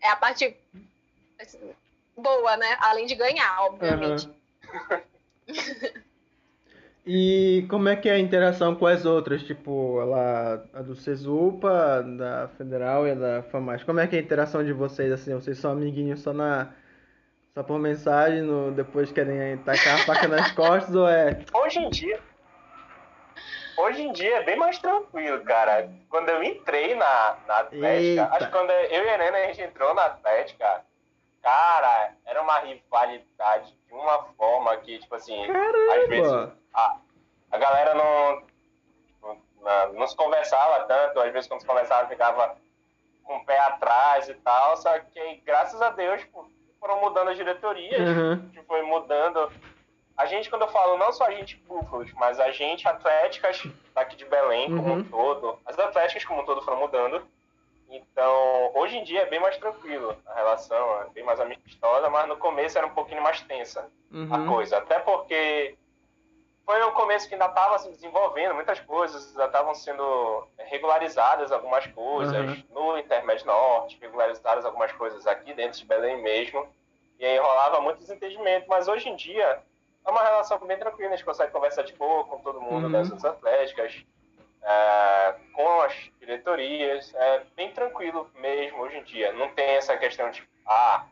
É a parte assim, boa, né? Além de ganhar, obviamente. Aham. <laughs> E como é que é a interação com as outras? Tipo, lá, a do Cesupa, da Federal e a da FAMAS. Como é que é a interação de vocês, assim? Vocês são amiguinhos só na... Só por mensagem, no... depois querem tacar a faca nas costas, ou é... Hoje em dia. Hoje em dia é bem mais tranquilo, cara. Quando eu entrei na, na Atlética, Eita. acho que quando eu e a Helena a gente entrou na Atlética, cara, era uma rivalidade de uma forma que, tipo assim, às vezes Caramba! a, a galera não, tipo, na- não se conversava tanto, às vezes quando se conversava ficava com o pé atrás e tal, só que graças a Deus tipo, foram mudando as diretorias, Uhum. foi mudando. A gente, quando eu falo, não só a gente Búfalos, mas a gente Atléticas daqui de Belém como Uhum. um todo, as Atléticas como um todo foram mudando. Então, hoje em dia é bem mais tranquilo a relação, é bem mais amistosa, mas no começo era um pouquinho mais tensa a Uhum. coisa. Até porque foi um começo que ainda estava se desenvolvendo, muitas coisas já estavam sendo regularizadas algumas coisas Uhum. no Intermédio Norte, regularizadas algumas coisas aqui dentro de Belém mesmo. E aí rolava muito desentendimento, mas hoje em dia é uma relação bem tranquila, a gente consegue conversar de boa com todo mundo Uhum. das atléticas, é, com as diretorias, é bem tranquilo mesmo hoje em dia. Não tem essa questão de, ah,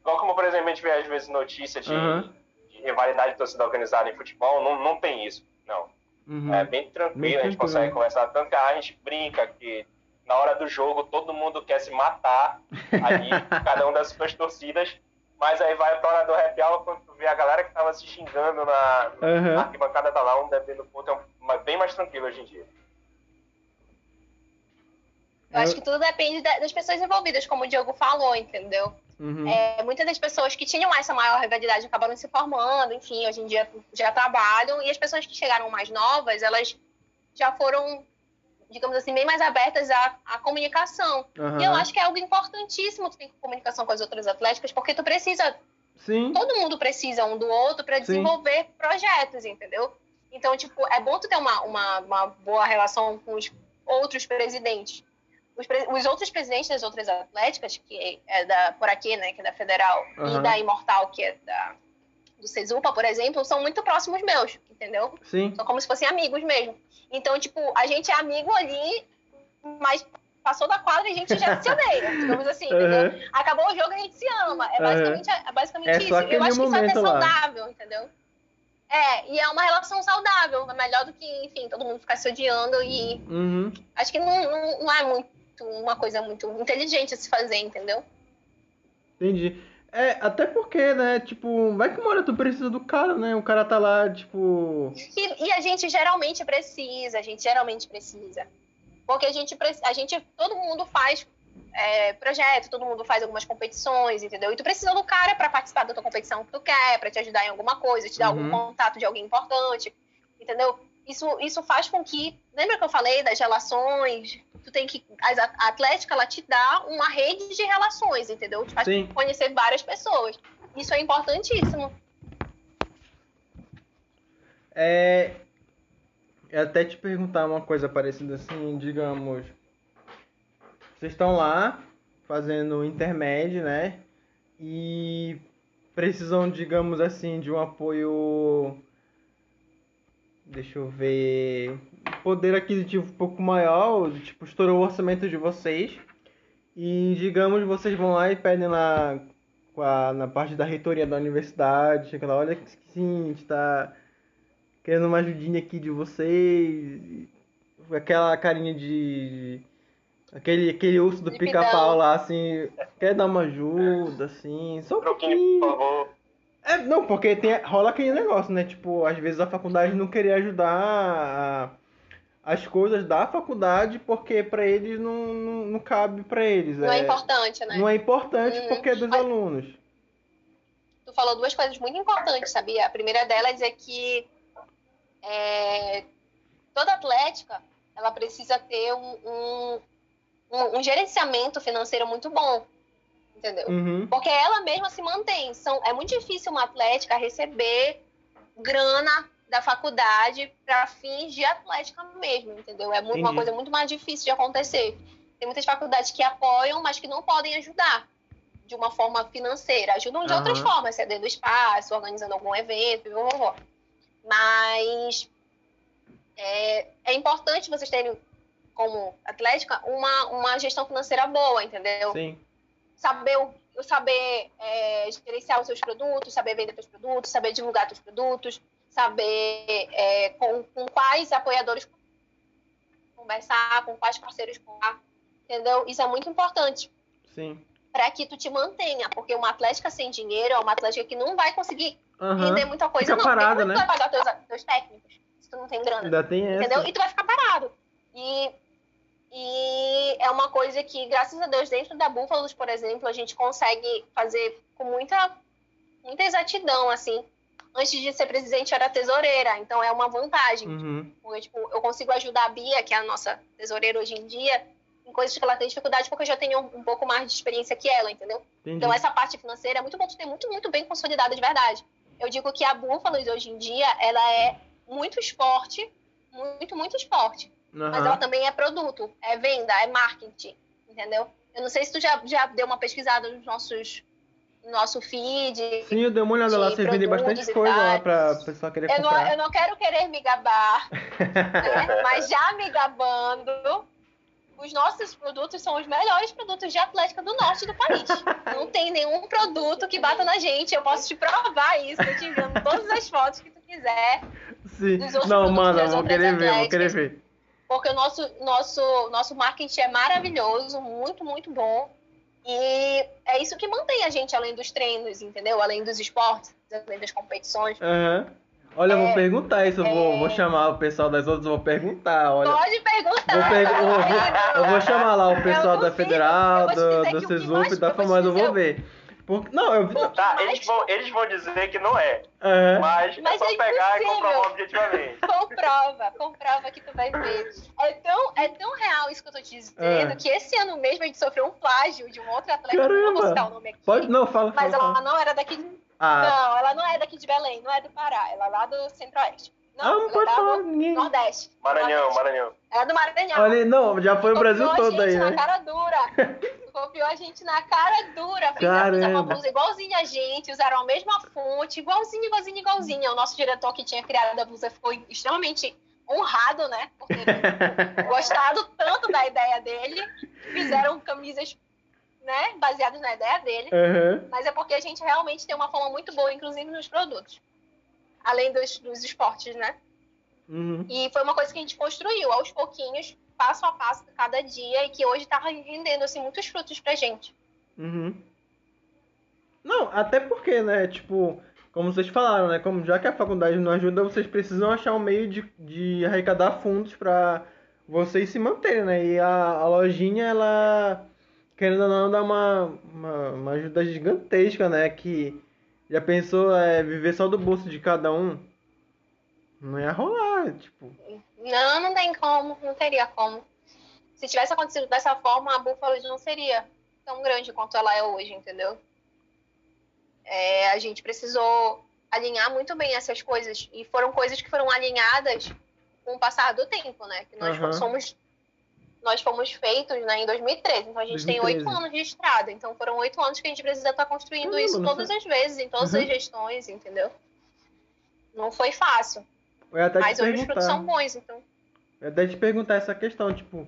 igual como, por exemplo, a gente vê às vezes notícia de, Uhum. de rivalidade de torcida organizada em futebol, não, não tem isso, não. Uhum. É bem tranquilo, Bem a gente tranquilo. consegue conversar. Tanto que a gente brinca que na hora do jogo todo mundo quer se matar <laughs> ali, cada um das suas torcidas. Mas aí vai pra hora do happy hour, quando tu vê a galera que tava se xingando na, Aham. na arquibancada da um bebendo puta, é um- bem mais tranquilo hoje em dia. Eu acho que tudo depende da- das pessoas envolvidas, como o Diogo falou, entendeu? Uhum. É, muitas das pessoas que tinham essa maior rivalidade acabaram se formando, enfim, hoje em dia já trabalham, e as pessoas que chegaram mais novas, elas já foram, digamos assim, bem mais abertas à, à comunicação. Aham. E eu acho que é algo importantíssimo tu ter comunicação com as outras atléticas, porque tu precisa, Sim. todo mundo precisa um do outro para desenvolver projetos, entendeu? Então, tipo, é bom tu ter uma, uma, uma boa relação com os outros presidentes. Os, pre- os outros presidentes das outras atléticas, que é da por aqui, né, que é da Federal, Aham. e da Imortal, que é da do Cesupa, por exemplo, são muito próximos meus, entendeu? Sim. São como se fossem amigos mesmo. Então, tipo, a gente é amigo ali, mas passou da quadra e a gente já se odeia, <laughs> digamos assim, entendeu? Aham. Acabou o jogo e a gente se ama. É basicamente, é basicamente É isso. Eu acho que isso é até momento lá. saudável, entendeu? É, e é uma relação saudável. É melhor do que, enfim, todo mundo ficar se odiando. E Uhum. acho que não, não, não é muito uma coisa muito inteligente a se fazer, entendeu? Entendi. É, até porque, né, tipo, vai que uma hora tu precisa do cara, né? O cara tá lá, tipo. E, e a gente geralmente precisa, a gente geralmente precisa. Porque a gente, a gente todo mundo faz é, projeto, todo mundo faz algumas competições, entendeu? E tu precisa do cara pra participar da tua competição que tu quer, pra te ajudar em alguma coisa, te dar Uhum. algum contato de alguém importante, entendeu? Isso, isso faz com que, lembra que eu falei das relações? Tu tem que, a Atlética, ela te dá uma rede de relações, entendeu? Te faz Sim. conhecer várias pessoas. Isso é importantíssimo. É. Eu até te perguntar uma coisa parecida assim, digamos. Vocês estão lá fazendo intermédio, né? E precisam, digamos assim, de um apoio. Deixa eu ver. Poder aquisitivo um pouco maior, tipo, estourou o orçamento de vocês. E digamos, vocês vão lá e pedem lá com a- na parte da reitoria da universidade, chega lá, olha que sim, a gente tá querendo uma ajudinha aqui de vocês. Aquela carinha de. Aquele, aquele urso do pica-pau lá, assim, quer dar uma ajuda, assim, só um pouquinho. por favor. É, não, porque tem, rola aquele negócio, né? Tipo, às vezes a faculdade não querer ajudar a- as coisas da faculdade porque pra eles não, não, não cabe pra eles. Não é importante, né? Não é importante Uhum. porque é dos Mas- alunos. tu falou duas coisas muito importantes, sabia? A primeira delas é que é, toda atlética ela precisa ter um, um, um- um gerenciamento financeiro muito bom, entendeu? Uhum. Porque ela mesma se mantém. São, é muito difícil uma atlética receber grana da faculdade para fins de atlética mesmo, entendeu? É muito, uma coisa muito mais difícil de acontecer. Tem muitas faculdades que apoiam, mas que não podem ajudar de uma forma financeira. Ajudam de Aham. outras formas, cedendo espaço, organizando algum evento, blá, blá, blá. mas é, é importante vocês terem, como atlética, uma, uma gestão financeira boa, entendeu? Sim. Saber, saber é, gerenciar os seus produtos, saber vender seus produtos, saber divulgar seus produtos, saber é, com, com quais apoiadores conversar, com quais parceiros conversar, entendeu? Isso é muito importante Sim. para que tu te mantenha, porque uma atlética sem dinheiro é uma atlética que não vai conseguir Aham. render muita coisa, Fica não. parada, né? tu vai pagar teus, teus técnicos se tu não tem grana? Ainda tem essa. entendeu? E tu vai ficar parado. E, e é uma coisa que, graças a Deus, dentro da Búfalos, por exemplo, a gente consegue fazer com muita, muita exatidão, assim. Antes de ser presidente, eu era tesoureira, então é uma vantagem. Uhum. Porque, tipo, eu consigo ajudar a Bia, que é a nossa tesoureira hoje em dia, em coisas que ela tem dificuldade, porque eu já tenho um, um pouco mais de experiência que ela, entendeu? Entendi. Então, essa parte financeira é muito bom tu ter muito, muito bem consolidada de verdade. Eu digo que a Búfalos, hoje em dia, ela é muito esporte, muito, muito esporte. Mas Aham. ela também é produto, é venda, é marketing, entendeu? Eu não sei se tu já, já deu uma pesquisada nos nossos no nosso feed. Sim, eu dei uma olhada lá, de você vende produtos bastante coisa lá pra pessoal querer Eu não, comprar. eu não quero querer me gabar, <laughs> né? mas já me gabando, os nossos produtos são os melhores produtos de atlética do norte do país. Não tem nenhum produto que bata na gente. Eu posso te provar isso, eu te enviando todas as fotos que tu quiser. Sim. Não, mano, vou querer ver, vou querer ver. Porque o nosso, nosso, nosso marketing é maravilhoso, muito, muito bom. E é isso que mantém a gente além dos treinos, entendeu? Além dos esportes. além das competições. Aham. Olha, eu vou perguntar isso, eu vou, vou chamar o pessoal das outras, vou perguntar, olha. Pode perguntar. Vou tá eu, vou, eu vou chamar lá o pessoal da Federal, do, do mais- da eu vou te FAMAS, eu vou o- ver. Porque, não, eu vi. Tá, Mas- eles vão, eles vão dizer que não é. Mas, Mas é só é pegar e comprovar objetivamente. <laughs> Comprova, comprova que tu vai ver. É tão, é tão real isso que eu tô te dizendo É. que esse ano mesmo a gente sofreu um plágio de um outro atleta, não Caramba. vou citar o nome aqui. Pode, não, fala, Mas fala, ela fala. não era daqui de... Ah, Não, ela não é daqui de Belém, não é do Pará, ela é lá do Centro-Oeste. Ah, Não, não pode falar, ninguém. Nordeste. Maranhão, Nordeste. Maranhão. Ela é do Maranhão. Olha, não, já foi o Brasil Copiou a todo aí, gente né? na cara dura. <laughs> Copiou a gente na cara dura. Fizeram uma blusa igualzinha a gente, usaram a mesma fonte, igualzinho, igualzinho, igualzinho. O nosso diretor que tinha criado a blusa ficou extremamente honrado, né? Por ter <laughs> gostado tanto da ideia dele. Fizeram camisas, né, baseadas na ideia dele. Aham. Mas é porque a gente realmente tem uma forma muito boa, inclusive nos produtos. Além dos, dos esportes, né? Uhum. E foi uma coisa que a gente construiu aos pouquinhos, passo a passo, cada dia, e que hoje tá rendendo assim, muitos frutos pra gente. Uhum. Não, até porque, né, tipo, como vocês falaram, né, como já que a faculdade não ajuda, vocês precisam achar um meio de, de arrecadar fundos pra vocês se manterem, né, e a, a lojinha, ela, querendo ou não, dá uma, uma, uma ajuda gigantesca, né, que já pensou é, viver só do bolso de cada um? Não ia rolar, tipo, Não, não tem como, não teria como. Se tivesse acontecido dessa forma, a Buffalo não seria tão grande quanto ela é hoje, entendeu? É, a gente precisou alinhar muito bem essas coisas. E foram coisas que foram alinhadas com o passar do tempo, né? Que nós Aham. somos. Nós fomos feitos né, em 2013, então a gente tem 2013. oito anos de estrada. Então foram oito anos que a gente precisa estar construindo Caramba, isso não todas foi- as vezes, em todas Uhum. as gestões, entendeu? Não foi fácil. Mas hoje os frutos são bons, então. Eu até te perguntar essa questão, tipo,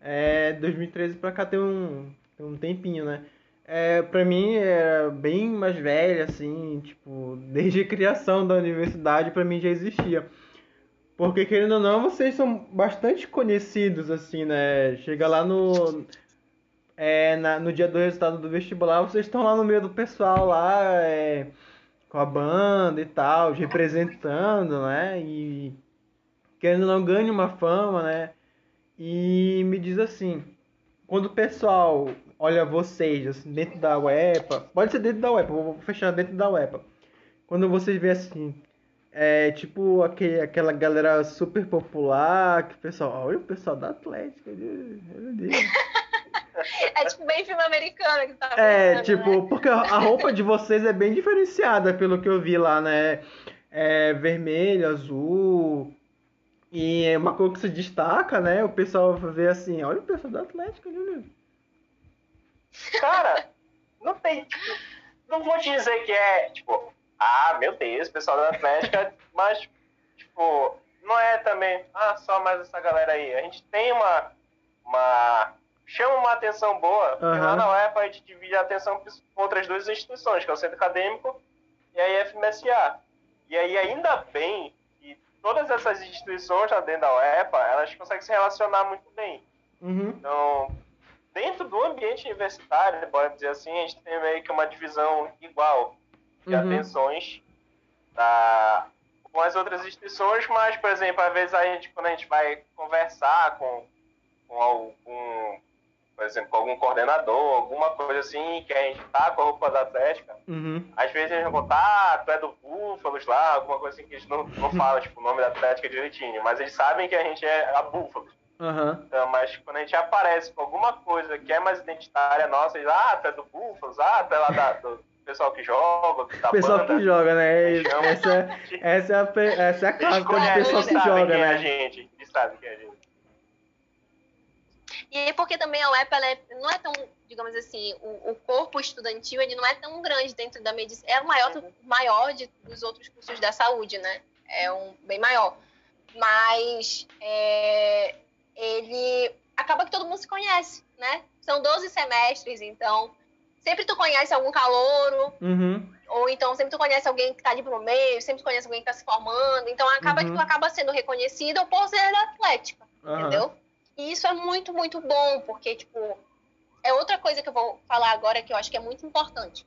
é, 2013 pra cá tem um, tem um tempinho, né? É, pra mim era bem mais velha, assim, tipo, desde a criação da universidade pra mim já existia. Porque, querendo ou não, vocês são bastante conhecidos, assim, né? Chega lá no, é, na- no dia do resultado do vestibular, vocês estão lá no meio do pessoal lá, é, com a banda e tal, representando, né? E querendo ou não ganha uma fama, né? E me diz assim, quando o pessoal olha vocês assim, dentro da UEPA, pode ser dentro da UEPA, vou fechar dentro da UEPA. Quando vocês vê assim, é tipo aquele, aquela galera super popular, que o pessoal, olha o pessoal da Atlética, meu Deus. <laughs> É tipo bem filme americano que tá É, pensando, tipo, né? porque a roupa de vocês é bem diferenciada, pelo que eu vi lá, né? É vermelho, azul. E é uma cor que se destaca, né? O pessoal vê assim, olha o pessoal da Atlético ali, né? Cara, não tem, não vou te dizer que é, tipo, ah, meu Deus, pessoal da Atlética, <laughs> mas, tipo, não é também, ah, só mais essa galera aí. A gente tem uma, uma chama uma atenção boa, porque Aham. lá na UEPA a gente divide a atenção com outras duas instituições, que é o Centro Acadêmico e a IFMSA. E aí, ainda bem que todas essas instituições lá dentro da UEPA, elas conseguem se relacionar muito bem. Uhum. Então, dentro do ambiente universitário, pode dizer assim, a gente tem meio que uma divisão igual de Uhum. atenções da, com as outras instituições, mas, por exemplo, às vezes a gente, quando a gente vai conversar com, com algum, por exemplo, com algum coordenador, alguma coisa assim, que a gente tá com a roupa da Atlética, Uhum. às vezes a gente vai contar, ah, tu é do Búfalos lá, alguma coisa assim que a gente não, não <laughs> fala, tipo, o nome da Atlética direitinho, mas eles sabem que a gente é a Búfalos. Aham. Então, mas quando a gente aparece com alguma coisa que é mais identitária nossa, eles, ah, tu é do Búfalos, ah, tu é lá da, do pessoal que joga, da Pessoal banda. que joga, né? Chama. Essa, essa é a, essa é a clássica de pessoal que joga, é a né? gente, eles sabem quem é a gente. E aí, porque também a UEP ela é- não é tão, digamos assim, o, o corpo estudantil ele não é tão grande dentro da medicina. É o maior, do- maior de, dos outros cursos da saúde, né? É um bem maior. Mas é, ele acaba que todo mundo se conhece, né? São 12 semestres, então sempre tu conhece algum calouro, Uhum. ou então sempre tu conhece alguém que tá ali pro meio, sempre tu conhece alguém que tá se formando. Então acaba Uhum. que tu acaba sendo reconhecido por ser atlética Aham. entendeu? E isso é muito, muito bom, porque, tipo, é outra coisa que eu vou falar agora que eu acho que é muito importante.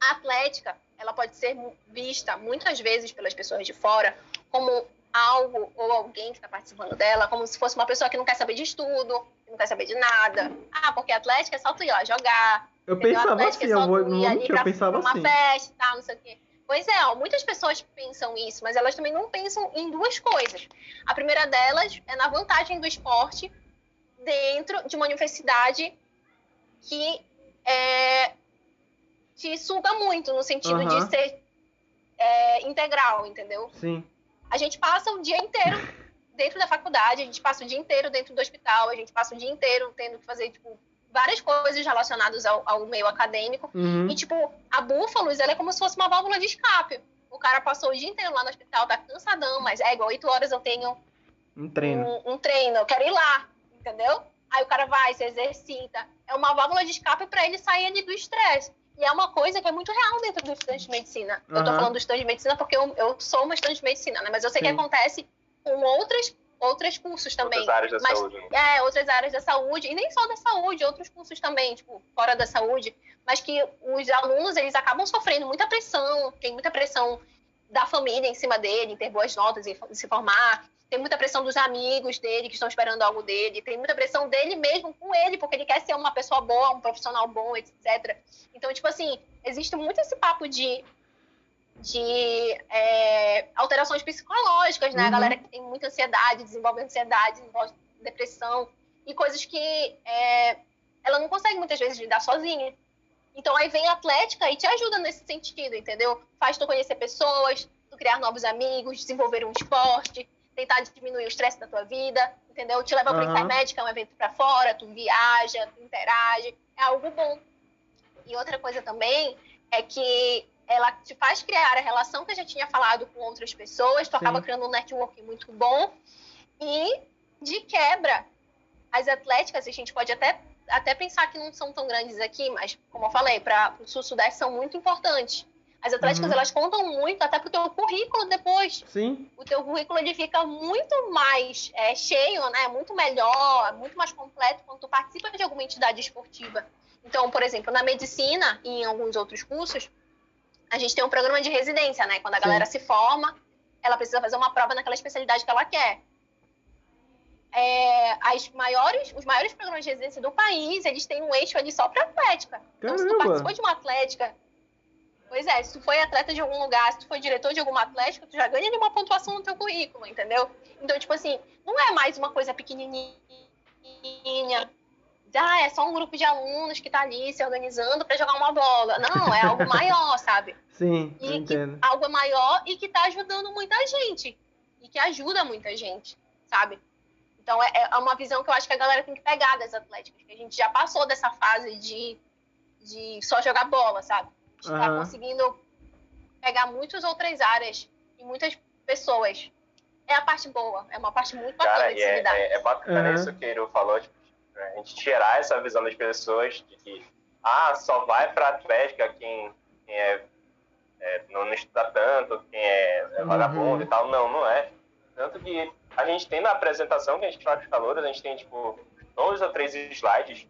A Atlética, ela pode ser vista muitas vezes pelas pessoas de fora como algo ou alguém que está participando dela, como se fosse uma pessoa que não quer saber de estudo, que não quer saber de nada. Ah, porque atlética é só tu ir lá jogar. Eu pensava assim, é eu vou, eu pensava uma assim. festa e tal, não sei o quê. Pois é, ó, muitas pessoas pensam isso, mas elas também não pensam em duas coisas. A primeira delas é na vantagem do esporte dentro de uma universidade que é, te suga muito, no sentido uhum. de ser é, integral, entendeu? Sim. A gente passa o dia inteiro dentro da faculdade, a gente passa o dia inteiro dentro do hospital, a gente passa o dia inteiro tendo que fazer, tipo, várias coisas relacionadas ao, ao meio acadêmico. Uhum. E, tipo, a Búfalos, ela é como se fosse uma válvula de escape. O cara passou o dia inteiro lá no hospital, tá cansadão, mas é igual, oito horas eu tenho um treino. Um, um, treino, eu quero ir lá, entendeu? Aí o cara vai, se exercita. É uma válvula de escape para ele sair ali do estresse. E é uma coisa que é muito real dentro do estudante de medicina. Uhum. Eu tô falando do estudante de medicina porque eu, eu sou uma estudante de medicina, né? Mas eu sei Sim. que acontece com outras outros cursos também. Outras áreas da mas, saúde. Né? É, outras áreas da saúde, e nem só da saúde, outros cursos também, tipo, fora da saúde, mas que os alunos, eles acabam sofrendo muita pressão, tem muita pressão da família em cima dele, ter boas notas e se formar, tem muita pressão dos amigos dele que estão esperando algo dele, tem muita pressão dele mesmo com ele, porque ele quer ser uma pessoa boa, um profissional bom, etc. Então, tipo assim, existe muito esse papo de, de é, alterações psicológicas, né? Uhum. A galera que tem muita ansiedade, desenvolve ansiedade, desenvolve depressão, e coisas que é, ela não consegue muitas vezes lidar sozinha. Então aí vem a atlética e te ajuda nesse sentido, entendeu? Faz tu conhecer pessoas, tu criar novos amigos, desenvolver um esporte, tentar diminuir o estresse da tua vida, entendeu? Te leva uhum. para intermédica, é um evento para fora, tu viaja, tu interage, é algo bom. E outra coisa também é que ela te faz criar a relação que eu já tinha falado com outras pessoas, tu Sim. acaba criando um network muito bom e de quebra as atléticas, a gente pode até até pensar que não são tão grandes aqui, mas como eu falei, para o sul-sudeste são muito importantes. As atléticas, uhum. elas contam muito até pro teu currículo depois. Sim. O teu currículo, ele fica muito mais é, cheio, né? Muito melhor, muito mais completo quando tu participa de alguma entidade esportiva. Então, por exemplo, na medicina e em alguns outros cursos, a gente tem um programa de residência, né? Quando a Sim. galera se forma, ela precisa fazer uma prova naquela especialidade que ela quer. É, as maiores, os maiores programas de residência do país, eles têm um eixo ali só para atlética. Então, se tu participou de uma atlética Pois é, se tu foi atleta de algum lugar, se tu foi diretor de alguma atlética, tu já ganha de uma pontuação no teu currículo, entendeu? Então, tipo assim, não é mais uma coisa pequenininha, ah, é só um grupo de alunos que tá ali se organizando para jogar uma bola. Não, é algo <laughs> maior, sabe? Sim, e entendo. Que, algo maior e que tá ajudando muita gente. E que ajuda muita gente, sabe? Então, é, é uma visão que eu acho que a galera tem que pegar das atléticas, que a gente já passou dessa fase de, de só jogar bola, sabe? Está uhum. conseguindo pegar muitas outras áreas e muitas pessoas. É a parte boa, é uma parte muito bacana Cara, de é, se lidar. É, é bacana uhum. isso que ele falou, tipo, a gente tirar essa visão das pessoas de que ah, só vai para Atlética quem, quem é, é, não, estuda tanto, quem é, é vagabundo uhum. e tal. Não, não é. Tanto que a gente tem na apresentação que a gente faz os calores, a gente tem tipo dois ou três slides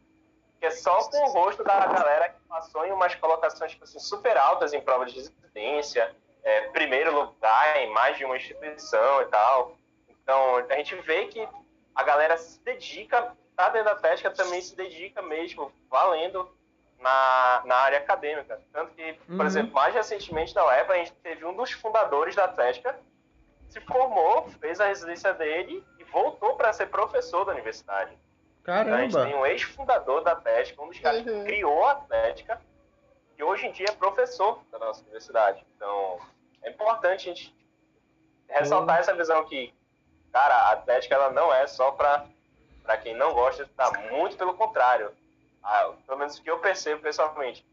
que é só com o rosto da galera que passou em umas colocações tipo assim, super altas em prova de resistência, é, primeiro lugar em mais de uma instituição e tal. Então, a gente vê que a galera se dedica, tá dentro da Atlética também se dedica mesmo, valendo na, na área acadêmica. Tanto que, por uhum. exemplo, mais recentemente na UEPA, a gente teve um dos fundadores da Atlética, se formou, fez a residência dele e voltou para ser professor da universidade. Caramba. A gente tem um ex-fundador da Atlética, um dos caras uhum. que criou a Atlética, que hoje em dia é professor da nossa universidade. Então, é importante a gente ressaltar uhum. essa visão que, cara, a Atlética ela não é só para quem não gosta de estudar, muito pelo contrário. Ah, pelo menos o que eu percebo pessoalmente.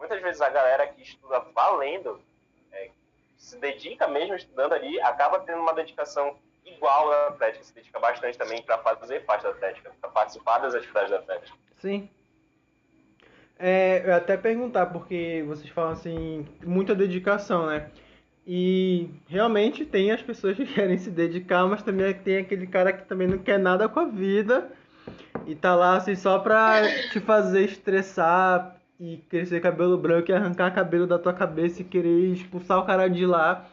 Muitas vezes a galera que estuda valendo, é, se dedica mesmo estudando ali, acaba tendo uma dedicação igual a Atlética, se dedica bastante também para fazer parte da Atlética, para participar das atividades da Atlética. Sim. É, eu até perguntar, porque vocês falam assim, muita dedicação, né? E realmente tem as pessoas que <laughs> querem se dedicar, mas também tem aquele cara que também não quer nada com a vida e tá lá assim só pra te fazer estressar, e crescer cabelo branco e arrancar cabelo da tua cabeça e querer expulsar o cara de lá.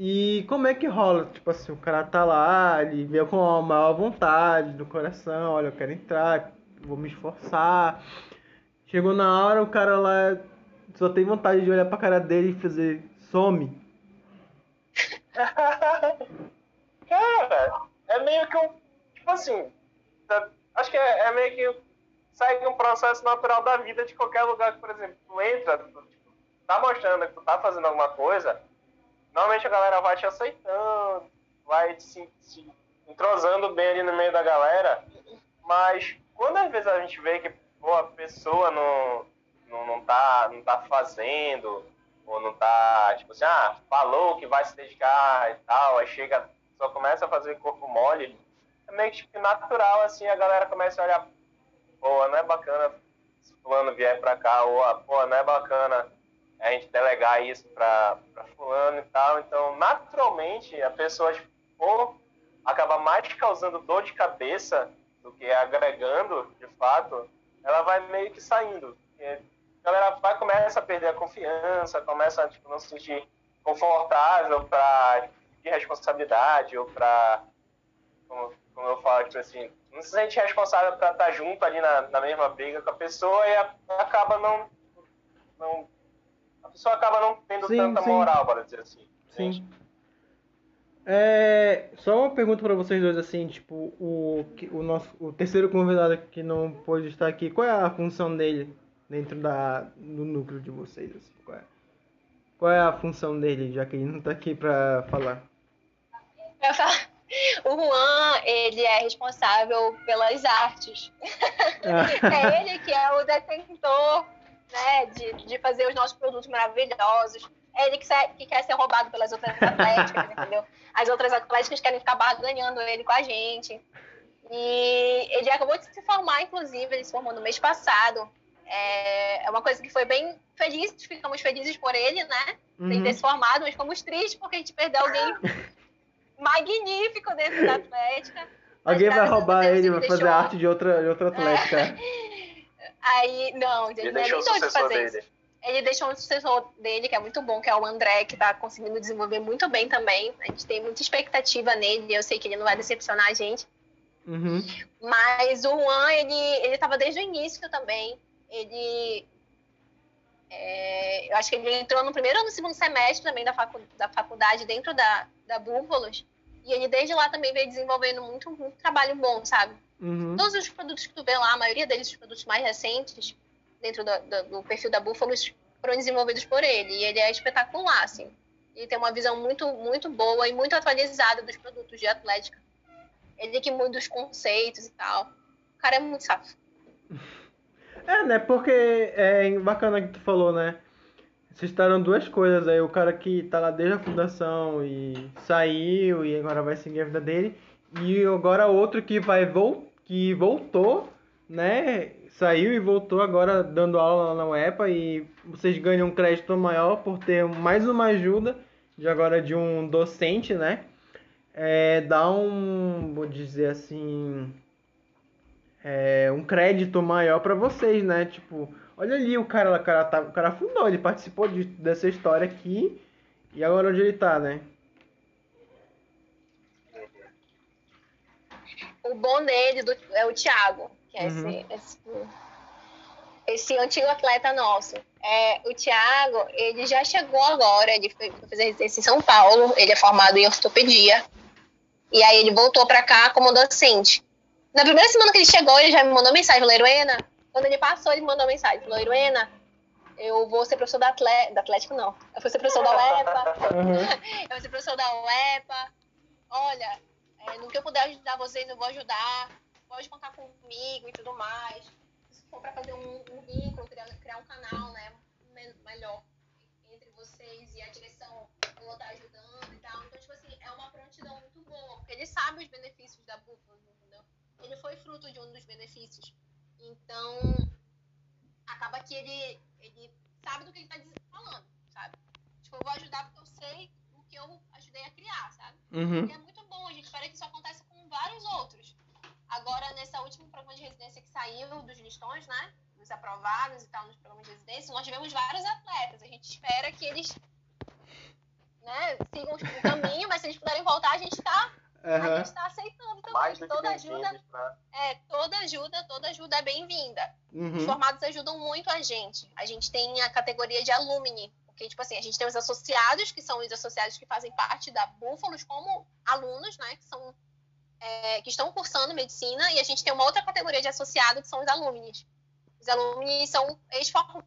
E como é que rola? Tipo assim, o cara tá lá, ele veio com a maior vontade do coração, olha, eu quero entrar, vou me esforçar. Chegou na hora, o cara lá só tem vontade de olhar pra cara dele e fazer some. <laughs> cara, é meio que um. Tipo assim, tá, acho que é, é meio que segue um processo natural da vida de qualquer lugar que, por exemplo, tu entra, tu, tipo, tá mostrando que tu tá fazendo alguma coisa, normalmente a galera vai te aceitando, vai se, se entrosando bem ali no meio da galera, mas quando às vezes a gente vê que pô, a pessoa não, não, não, tá, não tá fazendo, ou não tá, tipo assim, ah, falou que vai se dedicar e tal, aí chega, só começa a fazer corpo mole, é meio que tipo, natural, assim, a galera começa a olhar, pô, não é bacana se fulano vier pra cá, ou, ah, pô, não é bacana a gente delegar isso pra fulano e tal, então, naturalmente, a pessoa, tipo, ou acaba mais causando dor de cabeça do que agregando, de fato, ela vai meio que saindo. a galera vai começa a perder a confiança, começa a tipo, não se sentir confortável para de responsabilidade ou para como, como, eu falo tipo assim não se sente responsável para estar tá junto ali na, na mesma briga com a pessoa e a, acaba não, não pessoa acaba não tendo sim, tanta sim. moral para dizer assim sim é, só uma pergunta para vocês dois, assim, tipo, o, o nosso o terceiro convidado que não pôde estar aqui, qual é a função dele dentro da, do núcleo de vocês? Assim, qual, é, qual é a função dele, já que ele não está aqui para falar? O Juan, ele é responsável pelas artes. Ah. <laughs> é ele que é o detentor né, de, de fazer os nossos produtos maravilhosos é ele que, que, quer ser roubado pelas outras atléticas, <laughs> entendeu? As outras atléticas querem ficar barganhando ele com a gente. E ele acabou de se formar, inclusive, ele se formou no mês passado. É, é uma coisa que foi bem feliz, ficamos felizes por ele, né? Uhum. Ele ter se formado, mas ficamos tristes porque a gente perdeu alguém <laughs> magnífico dentro da Atlética. Alguém vai roubar ele, vai fazer arte de outra, de outra <laughs> Atlética. É. Aí, não, ele, ele não é nem doido fazer dele. isso. Ele deixou um sucessor dele, que é muito bom, que é o André, que está conseguindo desenvolver muito bem também. A gente tem muita expectativa nele, eu sei que ele não vai decepcionar a gente. Uhum. Mas o Juan, ele estava desde o início também. Ele. É, eu acho que ele entrou no primeiro ou no segundo semestre também da, facu, da faculdade dentro da, da Búfalos. E ele desde lá também veio desenvolvendo muito, muito trabalho bom, sabe? Uhum. Todos os produtos que tu vê lá, a maioria deles, os produtos mais recentes, dentro do, do, do perfil da Búfalos foram desenvolvidos por ele. E ele é espetacular, assim. Ele tem uma visão muito, muito boa e muito atualizada dos produtos de atlética. Ele que muda os conceitos e tal. O cara é muito safo. <laughs> É, né? Porque é bacana que tu falou, né? Vocês estaram duas coisas aí. O cara que tá lá desde a fundação e saiu e agora vai seguir a vida dele. E agora outro que vai vol que voltou, né? saiu e voltou agora dando aula na UEPA e vocês ganham um crédito maior por ter mais uma ajuda de agora de um docente, né? É, dá um, vou dizer assim, é, um crédito maior para vocês, né? Tipo, olha ali o cara, o cara, tá, o cara fundou, ele participou de, dessa história aqui e agora onde ele tá, né? O bom dele do, é o Thiago que é uhum. esse, esse, esse, antigo atleta nosso. É, o Thiago, ele já chegou agora, ele foi fazer residência em São Paulo, ele é formado em ortopedia, e aí ele voltou para cá como docente. Na primeira semana que ele chegou, ele já me mandou mensagem, falou, Heroena, quando ele passou, ele me mandou mensagem, falou, Heroena, eu vou ser professor da, Atlético, da Atlético, não, eu vou ser professor da UEPA, uhum. <laughs> eu vou ser professor da UEPA, olha, é, no que eu puder ajudar vocês, eu vou ajudar, pode contar comigo e tudo mais. Se for para fazer um, um vínculo, criar, criar, um canal, né, melhor entre vocês e a direção, eu vou estar ajudando e tal. Então, tipo assim, é uma prontidão muito boa, porque ele sabe os benefícios da Búfalo, entendeu? Ele foi fruto de um dos benefícios. Então, acaba que ele, ele sabe do que ele está falando, sabe? Tipo, eu vou ajudar porque eu sei que eu ajudei a criar, sabe? Uhum. E é muito bom, a gente espera que isso aconteça com vários outros. agora, nesse último programa de residência que saiu dos listões, né? Dos aprovados e tal, nos programas de residência, nós tivemos vários atletas. A gente espera que eles né, sigam o caminho, mas se eles puderem voltar, a gente está Uhum. a gente está aceitando também. Mais toda ajuda, pra... é, toda ajuda, toda ajuda é bem-vinda. Uhum. Os formados ajudam muito a gente. A gente tem a categoria de alumni, porque tipo assim, a gente tem os associados, que são os associados que fazem parte da Búfalos como alunos, né, que são é, que estão cursando medicina, e a gente tem uma outra categoria de associado, que são os alunos. Os alunos são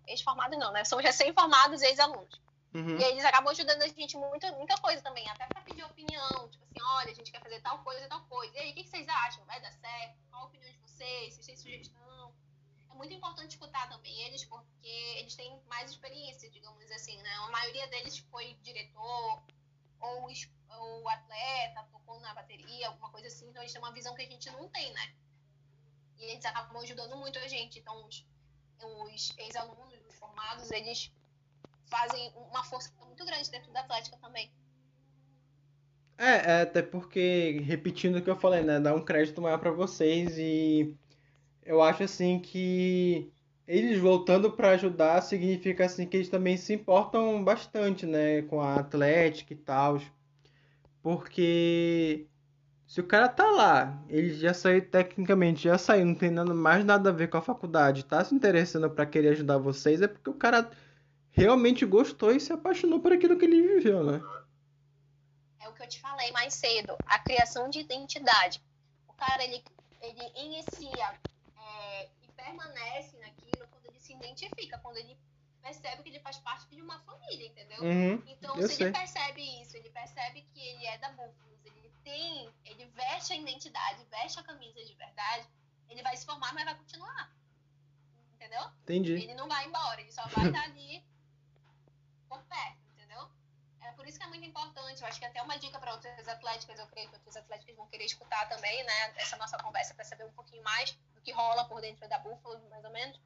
ex-formados, não, né? São recém-formados ex-alunos. Uhum. E eles acabam ajudando a gente muito, muita coisa também, até para pedir opinião, tipo assim, olha, a gente quer fazer tal coisa, tal coisa. E aí, o que, vocês acham? Vai dar certo? Qual a opinião de vocês? Vocês têm sugestão? É muito importante escutar também eles, porque eles têm mais experiência, digamos assim, né? A maioria deles foi diretor ou, ou atleta, tocou na bateria, alguma coisa assim, então eles têm uma visão que a gente não tem, né? E eles acabam ajudando muito a gente. Então, os, os ex-alunos, os formados, eles fazem uma força muito grande dentro da Atlética também. É, é, até porque, repetindo o que eu falei, né, dá um crédito maior para vocês e eu acho assim que eles voltando para ajudar significa assim que eles também se importam bastante, né, com a Atlética e tal. Porque se o cara tá lá, ele já saiu tecnicamente, já saiu, não tem nada mais nada a ver com a faculdade, tá se interessando para querer ajudar vocês, é porque o cara realmente gostou e se apaixonou por aquilo que ele viveu, né? É o que eu te falei mais cedo, a criação de identidade. O cara, ele, ele inicia permanece naquilo quando ele se identifica, quando ele percebe que ele faz parte de uma família, entendeu? Uhum, então, se sei. ele percebe isso, ele percebe que ele é da Búfalos, ele tem, ele veste a identidade, veste a camisa de verdade, ele vai se formar, mas vai continuar. Entendeu? Entendi. Ele não vai embora, ele só vai <laughs> estar ali por perto, entendeu? É por isso que é muito importante. Eu acho que até uma dica para outras atléticas, eu creio que outras atléticas vão querer escutar também, né? Essa nossa conversa para saber um pouquinho mais que rola por dentro da Búfalo, mais ou menos.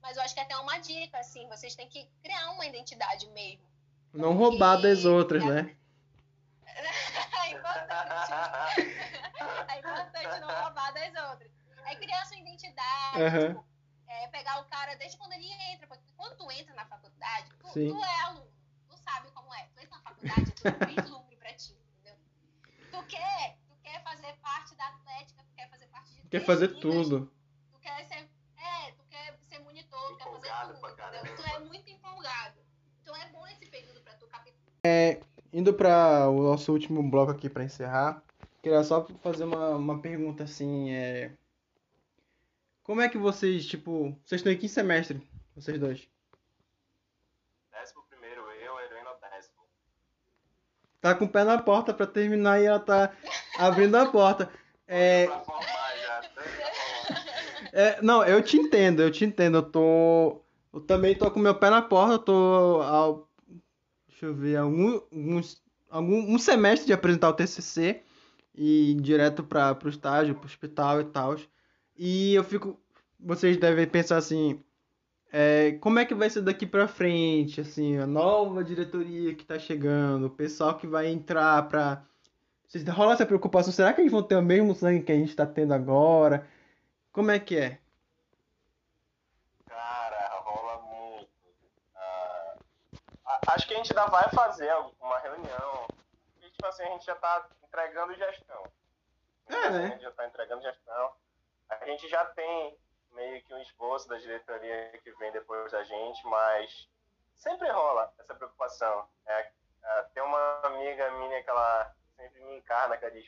Mas eu acho que até uma dica, assim, vocês têm que criar uma identidade mesmo. Não roubar das outras, é... né? <laughs> é importante. <laughs> é importante não roubar das outras. É criar sua identidade, uhum. tipo, é pegar o cara desde quando ele entra, porque quando tu entra na faculdade, tu, tu é aluno, tu sabe como é. Tu entra na faculdade, é tudo vislumbre pra ti, entendeu? Tu quer, tu quer fazer parte da atlética, tu quer fazer parte de Quer fazer tudo. Tu quer ser, é, tu quer ser fazer tudo, entendeu? Tu é muito empolgado. Então é bom esse período pra tu captar. É, indo para o nosso último bloco aqui para encerrar, queria só fazer uma, uma pergunta assim, é como é que vocês, tipo, vocês estão em que semestre, vocês dois? Décimo primeiro, eu, a Heroína décimo. Tá com o pé na porta pra terminar e ela tá abrindo a porta. <laughs> É... Pra formar já, é, não, eu te entendo, eu te entendo. Eu tô. Eu também tô com meu pé na porta, tô. Ao, deixa eu ver, algum, alguns, algum um semestre de apresentar o TCC e ir direto para o estágio, para o hospital e tal. E eu fico. Vocês devem pensar assim. É, como é que vai ser daqui para frente, assim, a nova diretoria que tá chegando, o pessoal que vai entrar pra. Vocês rola essa preocupação? Será que eles vão ter o mesmo sangue que a gente tá tendo agora? Como é que é? Cara, rola muito. Ah, acho que a gente ainda vai fazer uma reunião. E, tipo assim, a gente já tá entregando gestão. É, né? A gente já tá entregando gestão a gente já tem meio que um esboço da diretoria que vem depois da gente, mas sempre rola essa preocupação. É, é, tem uma amiga minha que ela sempre me encarna, que ela diz,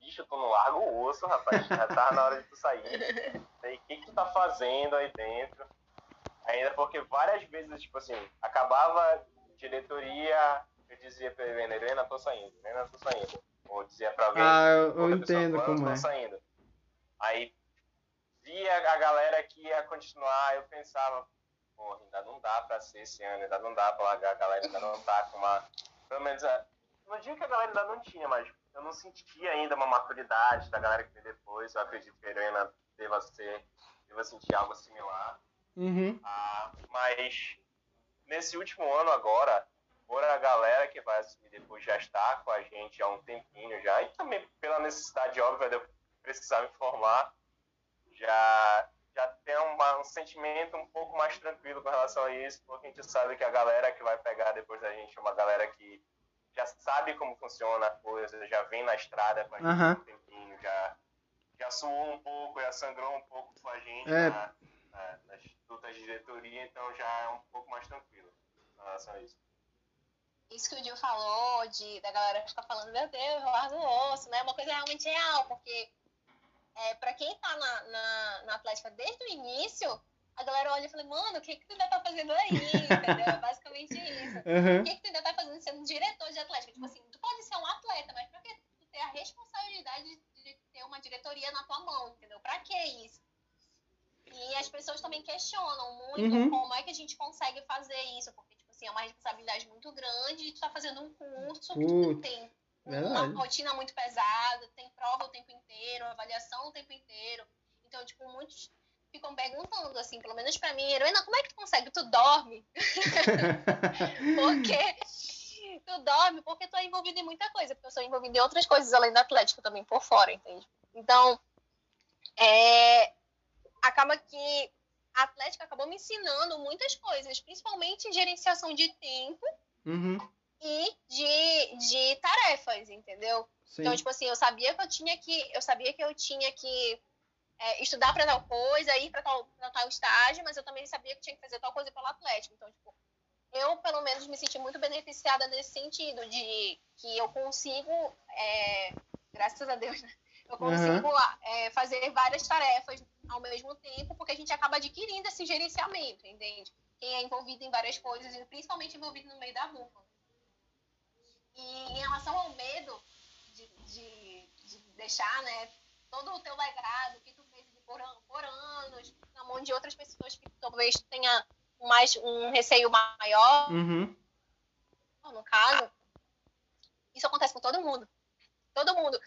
bicho, tu não larga o osso, rapaz, já tá na hora de tu sair. <laughs> E o que, que tu tá fazendo aí dentro? Ainda porque várias vezes, tipo assim, acabava diretoria, eu dizia pra Helena, Helena, tô saindo, Helena, tô saindo. Ou dizia pra alguém, ah, eu, eu entendo pessoa, como tô é. saindo. Aí via a galera que ia continuar, eu pensava, porra, ainda não dá pra ser esse ano, ainda não dá pra largar, a galera ainda não tá com uma. Pelo menos, não digo que a galera ainda não tinha, mas eu não sentia ainda uma maturidade da galera que veio depois. Eu acredito que a Helena deva ser, deva sentir algo similar. Uhum. Ah, mas nesse último ano agora, por a galera que vai assumir depois já está com a gente há um tempinho já, e também pela necessidade óbvia de eu precisar me formar, já, já tem uma, um sentimento um pouco mais tranquilo com relação a isso, porque a gente sabe que a galera que vai pegar depois da gente é uma galera que já sabe como funciona a coisa, já vem na estrada com a gente Aham. um tempinho, já, já suou um pouco, já sangrou um pouco com a gente É. na- na- nas lutas de diretoria, então já é um pouco mais tranquilo com relação a isso. Isso que o Gil falou, de, da galera ficar falando, meu Deus, larga o osso, né? É uma coisa realmente real, porque é, pra quem tá na, na, na Atlética desde o início, a galera olha e fala, mano, o que, que tu ainda tá fazendo aí? Entendeu? É basicamente isso. <laughs> Aham. O que, que tu ainda tá fazendo sendo diretor de Atlética? Tipo assim, tu pode ser um atleta, mas pra que tu ter a responsabilidade de ter uma diretoria na tua mão, entendeu? Pra que isso? E as pessoas também questionam muito Uhum. como é que a gente consegue fazer isso, porque, tipo assim, é uma responsabilidade muito grande e tu tá fazendo um curso que tu Putz, tem verdade. uma rotina muito pesada, tem prova o tempo inteiro, avaliação o tempo inteiro. Então, tipo, muitos ficam perguntando, assim, pelo menos pra mim, Heroína, como é que tu consegue? Tu dorme? <laughs> Porque tu dorme porque tu é envolvido em muita coisa, porque eu sou envolvida em outras coisas além da Atlético também por fora, entende? Então, é, acaba que a Atlética acabou me ensinando muitas coisas, principalmente gerenciação de tempo Uhum. e de, de tarefas, entendeu? Sim. Então, tipo assim, eu sabia que eu tinha que, eu sabia que eu tinha que é, estudar para tal coisa, ir para tal, pra tal estágio, mas eu também sabia que tinha que fazer tal coisa pelo Atlético. Então, tipo, eu pelo menos me senti muito beneficiada nesse sentido de que eu consigo, é, graças a Deus, né? Eu consigo é, fazer várias tarefas ao mesmo tempo, porque a gente acaba adquirindo esse gerenciamento, entende? Quem é envolvido em várias coisas, principalmente envolvido no meio da búfala. E em relação ao medo de, de, de deixar, né, todo o teu legado que tu fez por, por anos, na mão de outras pessoas que talvez tenha mais um receio maior, Uhum. no caso, isso acontece com todo mundo. Todo mundo.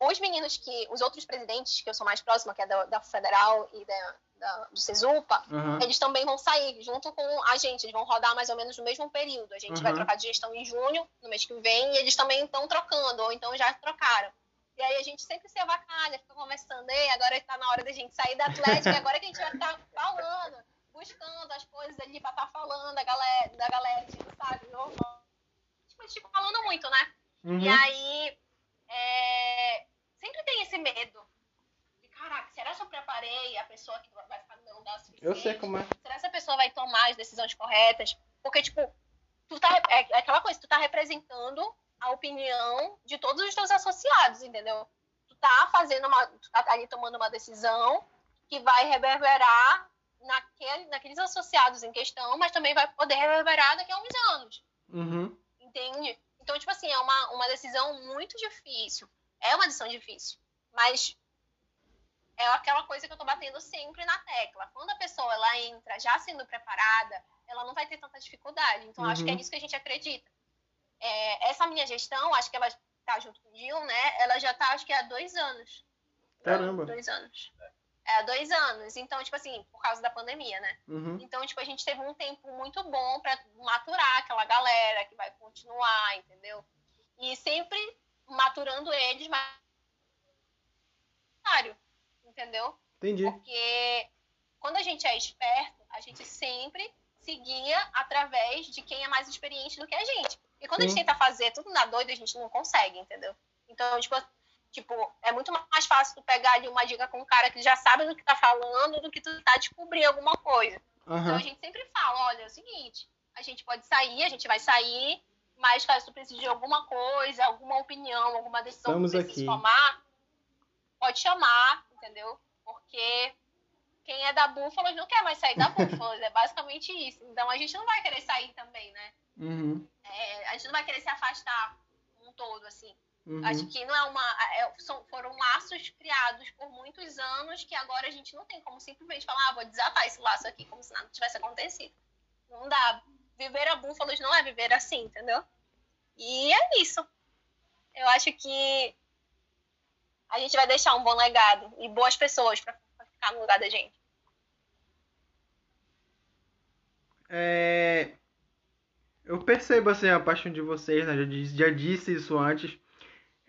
Os meninos que, os outros presidentes, que eu sou mais próxima, que é da, da Federal e da, da, do Cesupa, Aham. eles também vão sair junto com a gente. Eles vão rodar mais ou menos no mesmo período. A gente vai Uhum. trocar de gestão em junho, no mês que vem, e eles também estão trocando, ou então já trocaram. E aí a gente sempre se avacalha, fica conversando, Ei, agora está na hora da gente sair da Atlética, e agora que a gente vai estar falando, buscando as coisas ali pra estar falando da galera, da galera, tipo, sabe? Normal. Tipo, tipo, falando muito, né? Uhum. E aí, é, sempre tem esse medo. De, caraca, será que eu preparei a pessoa que vai ficar no meu lugar o suficiente? Eu sei como é. Será que essa pessoa vai tomar as decisões corretas? Porque, tipo, tu tá, é, é aquela coisa, tu tá representando a opinião de todos os teus associados, entendeu? Tu tá fazendo uma, tu tá ali tomando uma decisão que vai reverberar naquele, naqueles associados em questão, mas também vai poder reverberar daqui a uns anos Uhum. entende? Então, tipo assim, é uma, uma decisão muito difícil. É uma decisão difícil, mas é aquela coisa que eu tô batendo sempre na tecla. Quando a pessoa ela entra já sendo preparada, ela não vai ter tanta dificuldade. Então, acho que é Uhum. nisso que a gente acredita. É, essa minha gestão, acho que ela tá junto com o Gil, né? Ela já tá, acho que há dois anos. Caramba. Dois anos. É, há dois anos. Então, tipo assim, por causa da pandemia, né? Uhum. Então, tipo, a gente teve um tempo muito bom pra maturar aquela galera que vai continuar, entendeu? E sempre maturando eles, mas entendeu? Entendi. Porque quando a gente é esperto, a gente sempre seguia através de quem é mais experiente do que a gente. E quando a Sim. gente tenta fazer tudo na doida, a gente não consegue, entendeu? Então, tipo, tipo, é muito mais fácil tu pegar ali uma dica com um cara que já sabe do que tá falando do que tu tá descobrir alguma coisa. Então Aham. a gente sempre fala, olha, é o seguinte, a gente pode sair, a gente vai sair, mas caso tu precise de alguma coisa, alguma opinião, alguma decisão Estamos que tu precise aqui. tomar, pode chamar, entendeu? Porque quem é da Búfalos não quer mais sair da <laughs> Búfalos, é basicamente isso. Então a gente não vai querer sair também, né? Uhum. É, a gente não vai querer se afastar um todo, assim. Uhum. Acho que não é uma. é- são, foram laços criados por muitos anos que agora a gente não tem como simplesmente falar, ah, vou desatar esse laço aqui como se nada tivesse acontecido. Não dá. Viver a búfalos não é viver assim, entendeu? E é isso. Eu acho que a gente vai deixar um bom legado e boas pessoas pra ficar no lugar da gente. É, Eu percebo assim, a paixão de vocês, né? Já disse, já disse isso antes.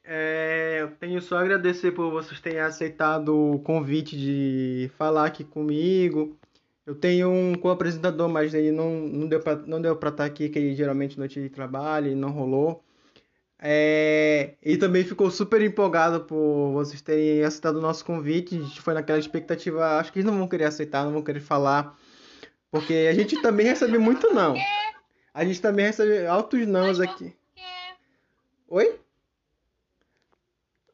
É, eu tenho só a agradecer por vocês terem aceitado o convite de falar aqui comigo. Eu tenho um co-apresentador, mas ele não, não deu pra, não deu pra estar aqui, que ele geralmente noite de trabalho, e não rolou. É, e também ficou super empolgado por vocês terem aceitado o nosso convite. A gente foi naquela expectativa, acho que eles não vão querer aceitar, não vão querer falar. Porque a gente também recebe muito não. A gente também recebe altos nãos aqui. Oi?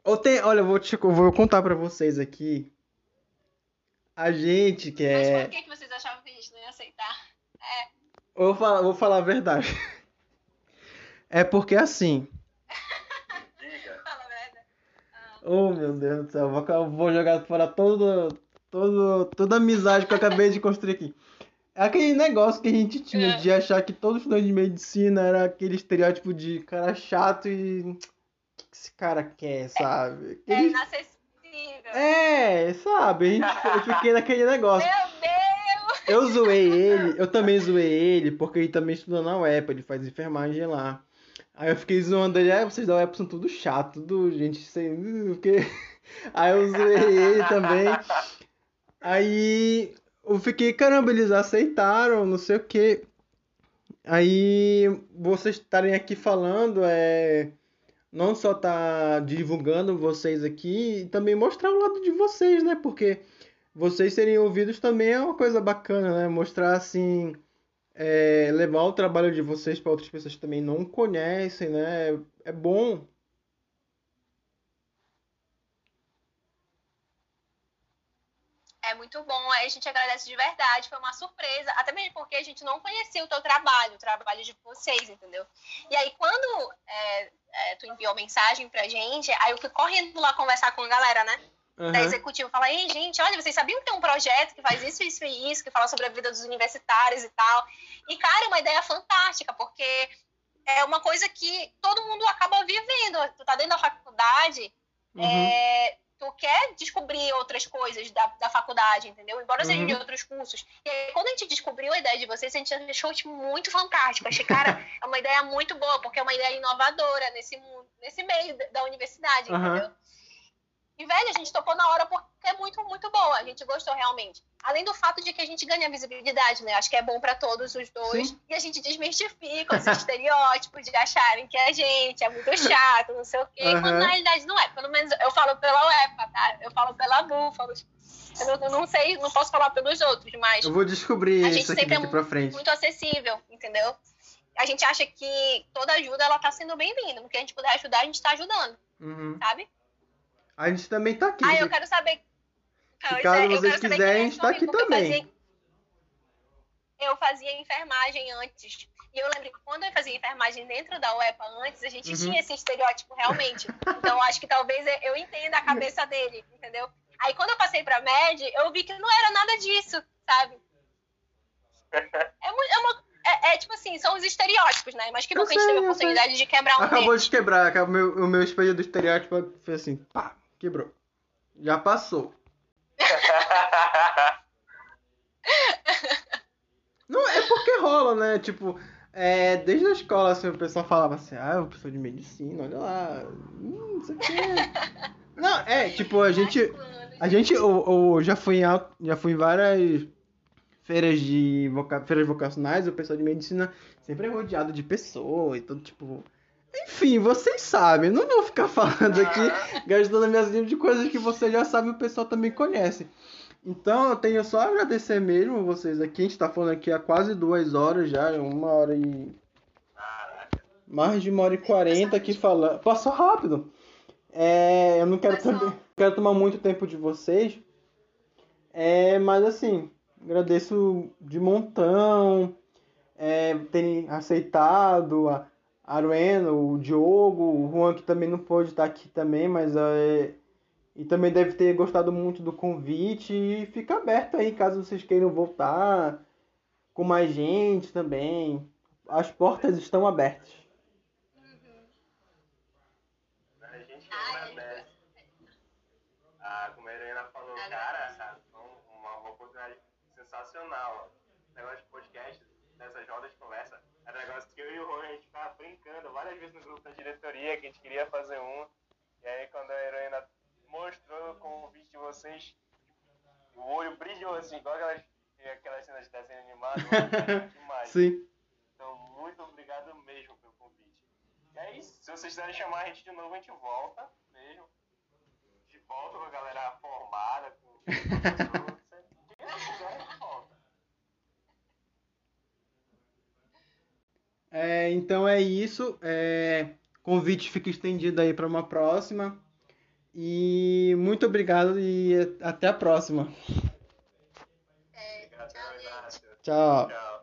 Ou tem, olha, eu vou, te, eu vou contar pra vocês aqui. A gente que Mas é. por que, que vocês achavam que a gente não ia aceitar? É, vou falar, vou falar a verdade. É porque assim. Diga. <laughs> fala a verdade. Oh meu Deus do céu, eu vou, eu vou jogar fora todo, todo, toda a amizade que eu acabei de construir aqui. É aquele negócio que a gente tinha de achar que todo estudante de medicina era aquele estereótipo de cara chato e. O que que esse cara quer, sabe? É Aquele- inacessível. É, sabe? A gente, eu fiquei naquele negócio. Meu Deus! Eu zoei ele, eu também zoei ele, porque ele também estuda na UEPA, ele faz enfermagem lá. Aí eu fiquei zoando ele, ah, vocês da UEPA são tudo chato, tudo gente sem. Porque... <laughs> Aí eu zoei ele também. Aí eu fiquei, caramba, eles aceitaram, não sei o quê. Aí vocês estarem aqui falando, é. Não só tá divulgando vocês aqui, e também mostrar o lado de vocês, né? Porque vocês serem ouvidos também é uma coisa bacana, né? Mostrar assim, é, levar o trabalho de vocês para outras pessoas que também não conhecem, né? É bom. É muito bom, a gente agradece de verdade, foi uma surpresa, até mesmo porque a gente não conhecia o teu trabalho, o trabalho de vocês, entendeu? E aí, quando é, é, tu enviou mensagem pra gente, aí eu fui correndo lá conversar com a galera, né? Da Aham. executiva, falar, ei, gente, olha, vocês sabiam que tem um projeto que faz isso, isso e isso, que fala sobre a vida dos universitários e tal. E, cara, é uma ideia fantástica, porque é uma coisa que todo mundo acaba vivendo. Tu tá dentro da faculdade, Uhum. é, tu quer descobrir outras coisas da, da faculdade, entendeu? Embora seja Uhum. de outros cursos. E aí, quando a gente descobriu a ideia de vocês, a gente achou tipo, muito fantástico. Achei, cara, é uma ideia muito boa, porque é uma ideia inovadora nesse mundo, nesse meio da- da universidade, Aham. entendeu? E, velho, a gente topou na hora porque é muito, muito boa. A gente gostou realmente. Além do fato de que a gente ganha visibilidade, né? Acho que é bom pra todos os dois. Sim. E a gente desmistifica os <laughs> estereótipos de acharem que a gente é muito chato, não sei o quê. Aham. Quando na realidade não é. Pelo menos eu falo pela UEPA, tá? Eu falo pela Búfalos. Eu não, sei, não posso falar pelos outros, mas Eu vou descobrir A gente isso aqui sempre é daqui pra frente. muito acessível, entendeu? A gente acha que toda ajuda ela tá sendo bem-vinda. No que a gente puder ajudar, a gente tá ajudando, Uhum. sabe? A gente também tá aqui. Ah, eu quero saber. Pois caso é, vocês quiserem, é a gente tá aqui eu também. fazia- Eu fazia enfermagem antes. E eu lembro que quando eu fazia enfermagem dentro da UEPA antes, a gente Uhum. tinha esse estereótipo realmente. Então acho que talvez eu entenda a cabeça dele, entendeu? Aí quando eu passei pra MED, eu vi que não era nada disso, sabe? É, é uma. É, é tipo assim, são os estereótipos, né? Mas que que a gente teve a eu sei. oportunidade de quebrar um Acabou deles. de quebrar, o meu, o meu espelho do estereótipo fez assim, pá, quebrou. Já passou. <laughs> Não, é porque rola, né? Tipo, é, desde a escola, assim, o pessoal falava assim, ah, eu sou de medicina, olha lá. Hum, não sei o quê. <laughs> Não, é, tipo, a gente. A gente eu, eu já fui em já fui em várias feiras de voca, feiras vocacionais, o pessoal de medicina sempre é rodeado de pessoas e tudo, tipo. Enfim, vocês sabem, não vou ficar falando aqui, <laughs> gastando minhas línguas de coisas que vocês já sabem e o pessoal também conhece. Então eu tenho só a agradecer mesmo vocês aqui. A gente tá falando aqui há quase duas horas já, uma hora e. Mais de uma hora e quarenta aqui falando. Passou rápido. É, eu não quero, também, quero tomar muito tempo de vocês. É, mas assim, agradeço de montão é, terem aceitado a Aruena, o Diogo, o Juan que também não pôde estar aqui também, mas é, e também deve ter gostado muito do convite e fica aberto aí caso vocês queiram voltar com mais gente também. As portas estão abertas. A gente quer né? Ah, como a Helena falou, cara, um- uma, oportunidade sensacional. Esse negócio de podcast, nessas rodas de conversa, era um negócio que eu e o Rony a gente brincando várias vezes no grupo da diretoria, que a gente queria fazer um. E aí quando a heroína mostrou o convite de vocês, o olho brilhou assim, igual aquelas, aquelas cenas de desenho animado, <laughs> demais. Sim. Então, muito obrigado mesmo pelo convite. E isso. Se vocês quiserem chamar a gente de novo, a gente volta mesmo. De volta com a galera formada, com o professor. Se quiser, a gente volta. É, então é isso. É, convite fica estendido aí para uma próxima. E muito obrigado e até a próxima. É, Obrigado, tchau. Inácio. Tchau. Tchau.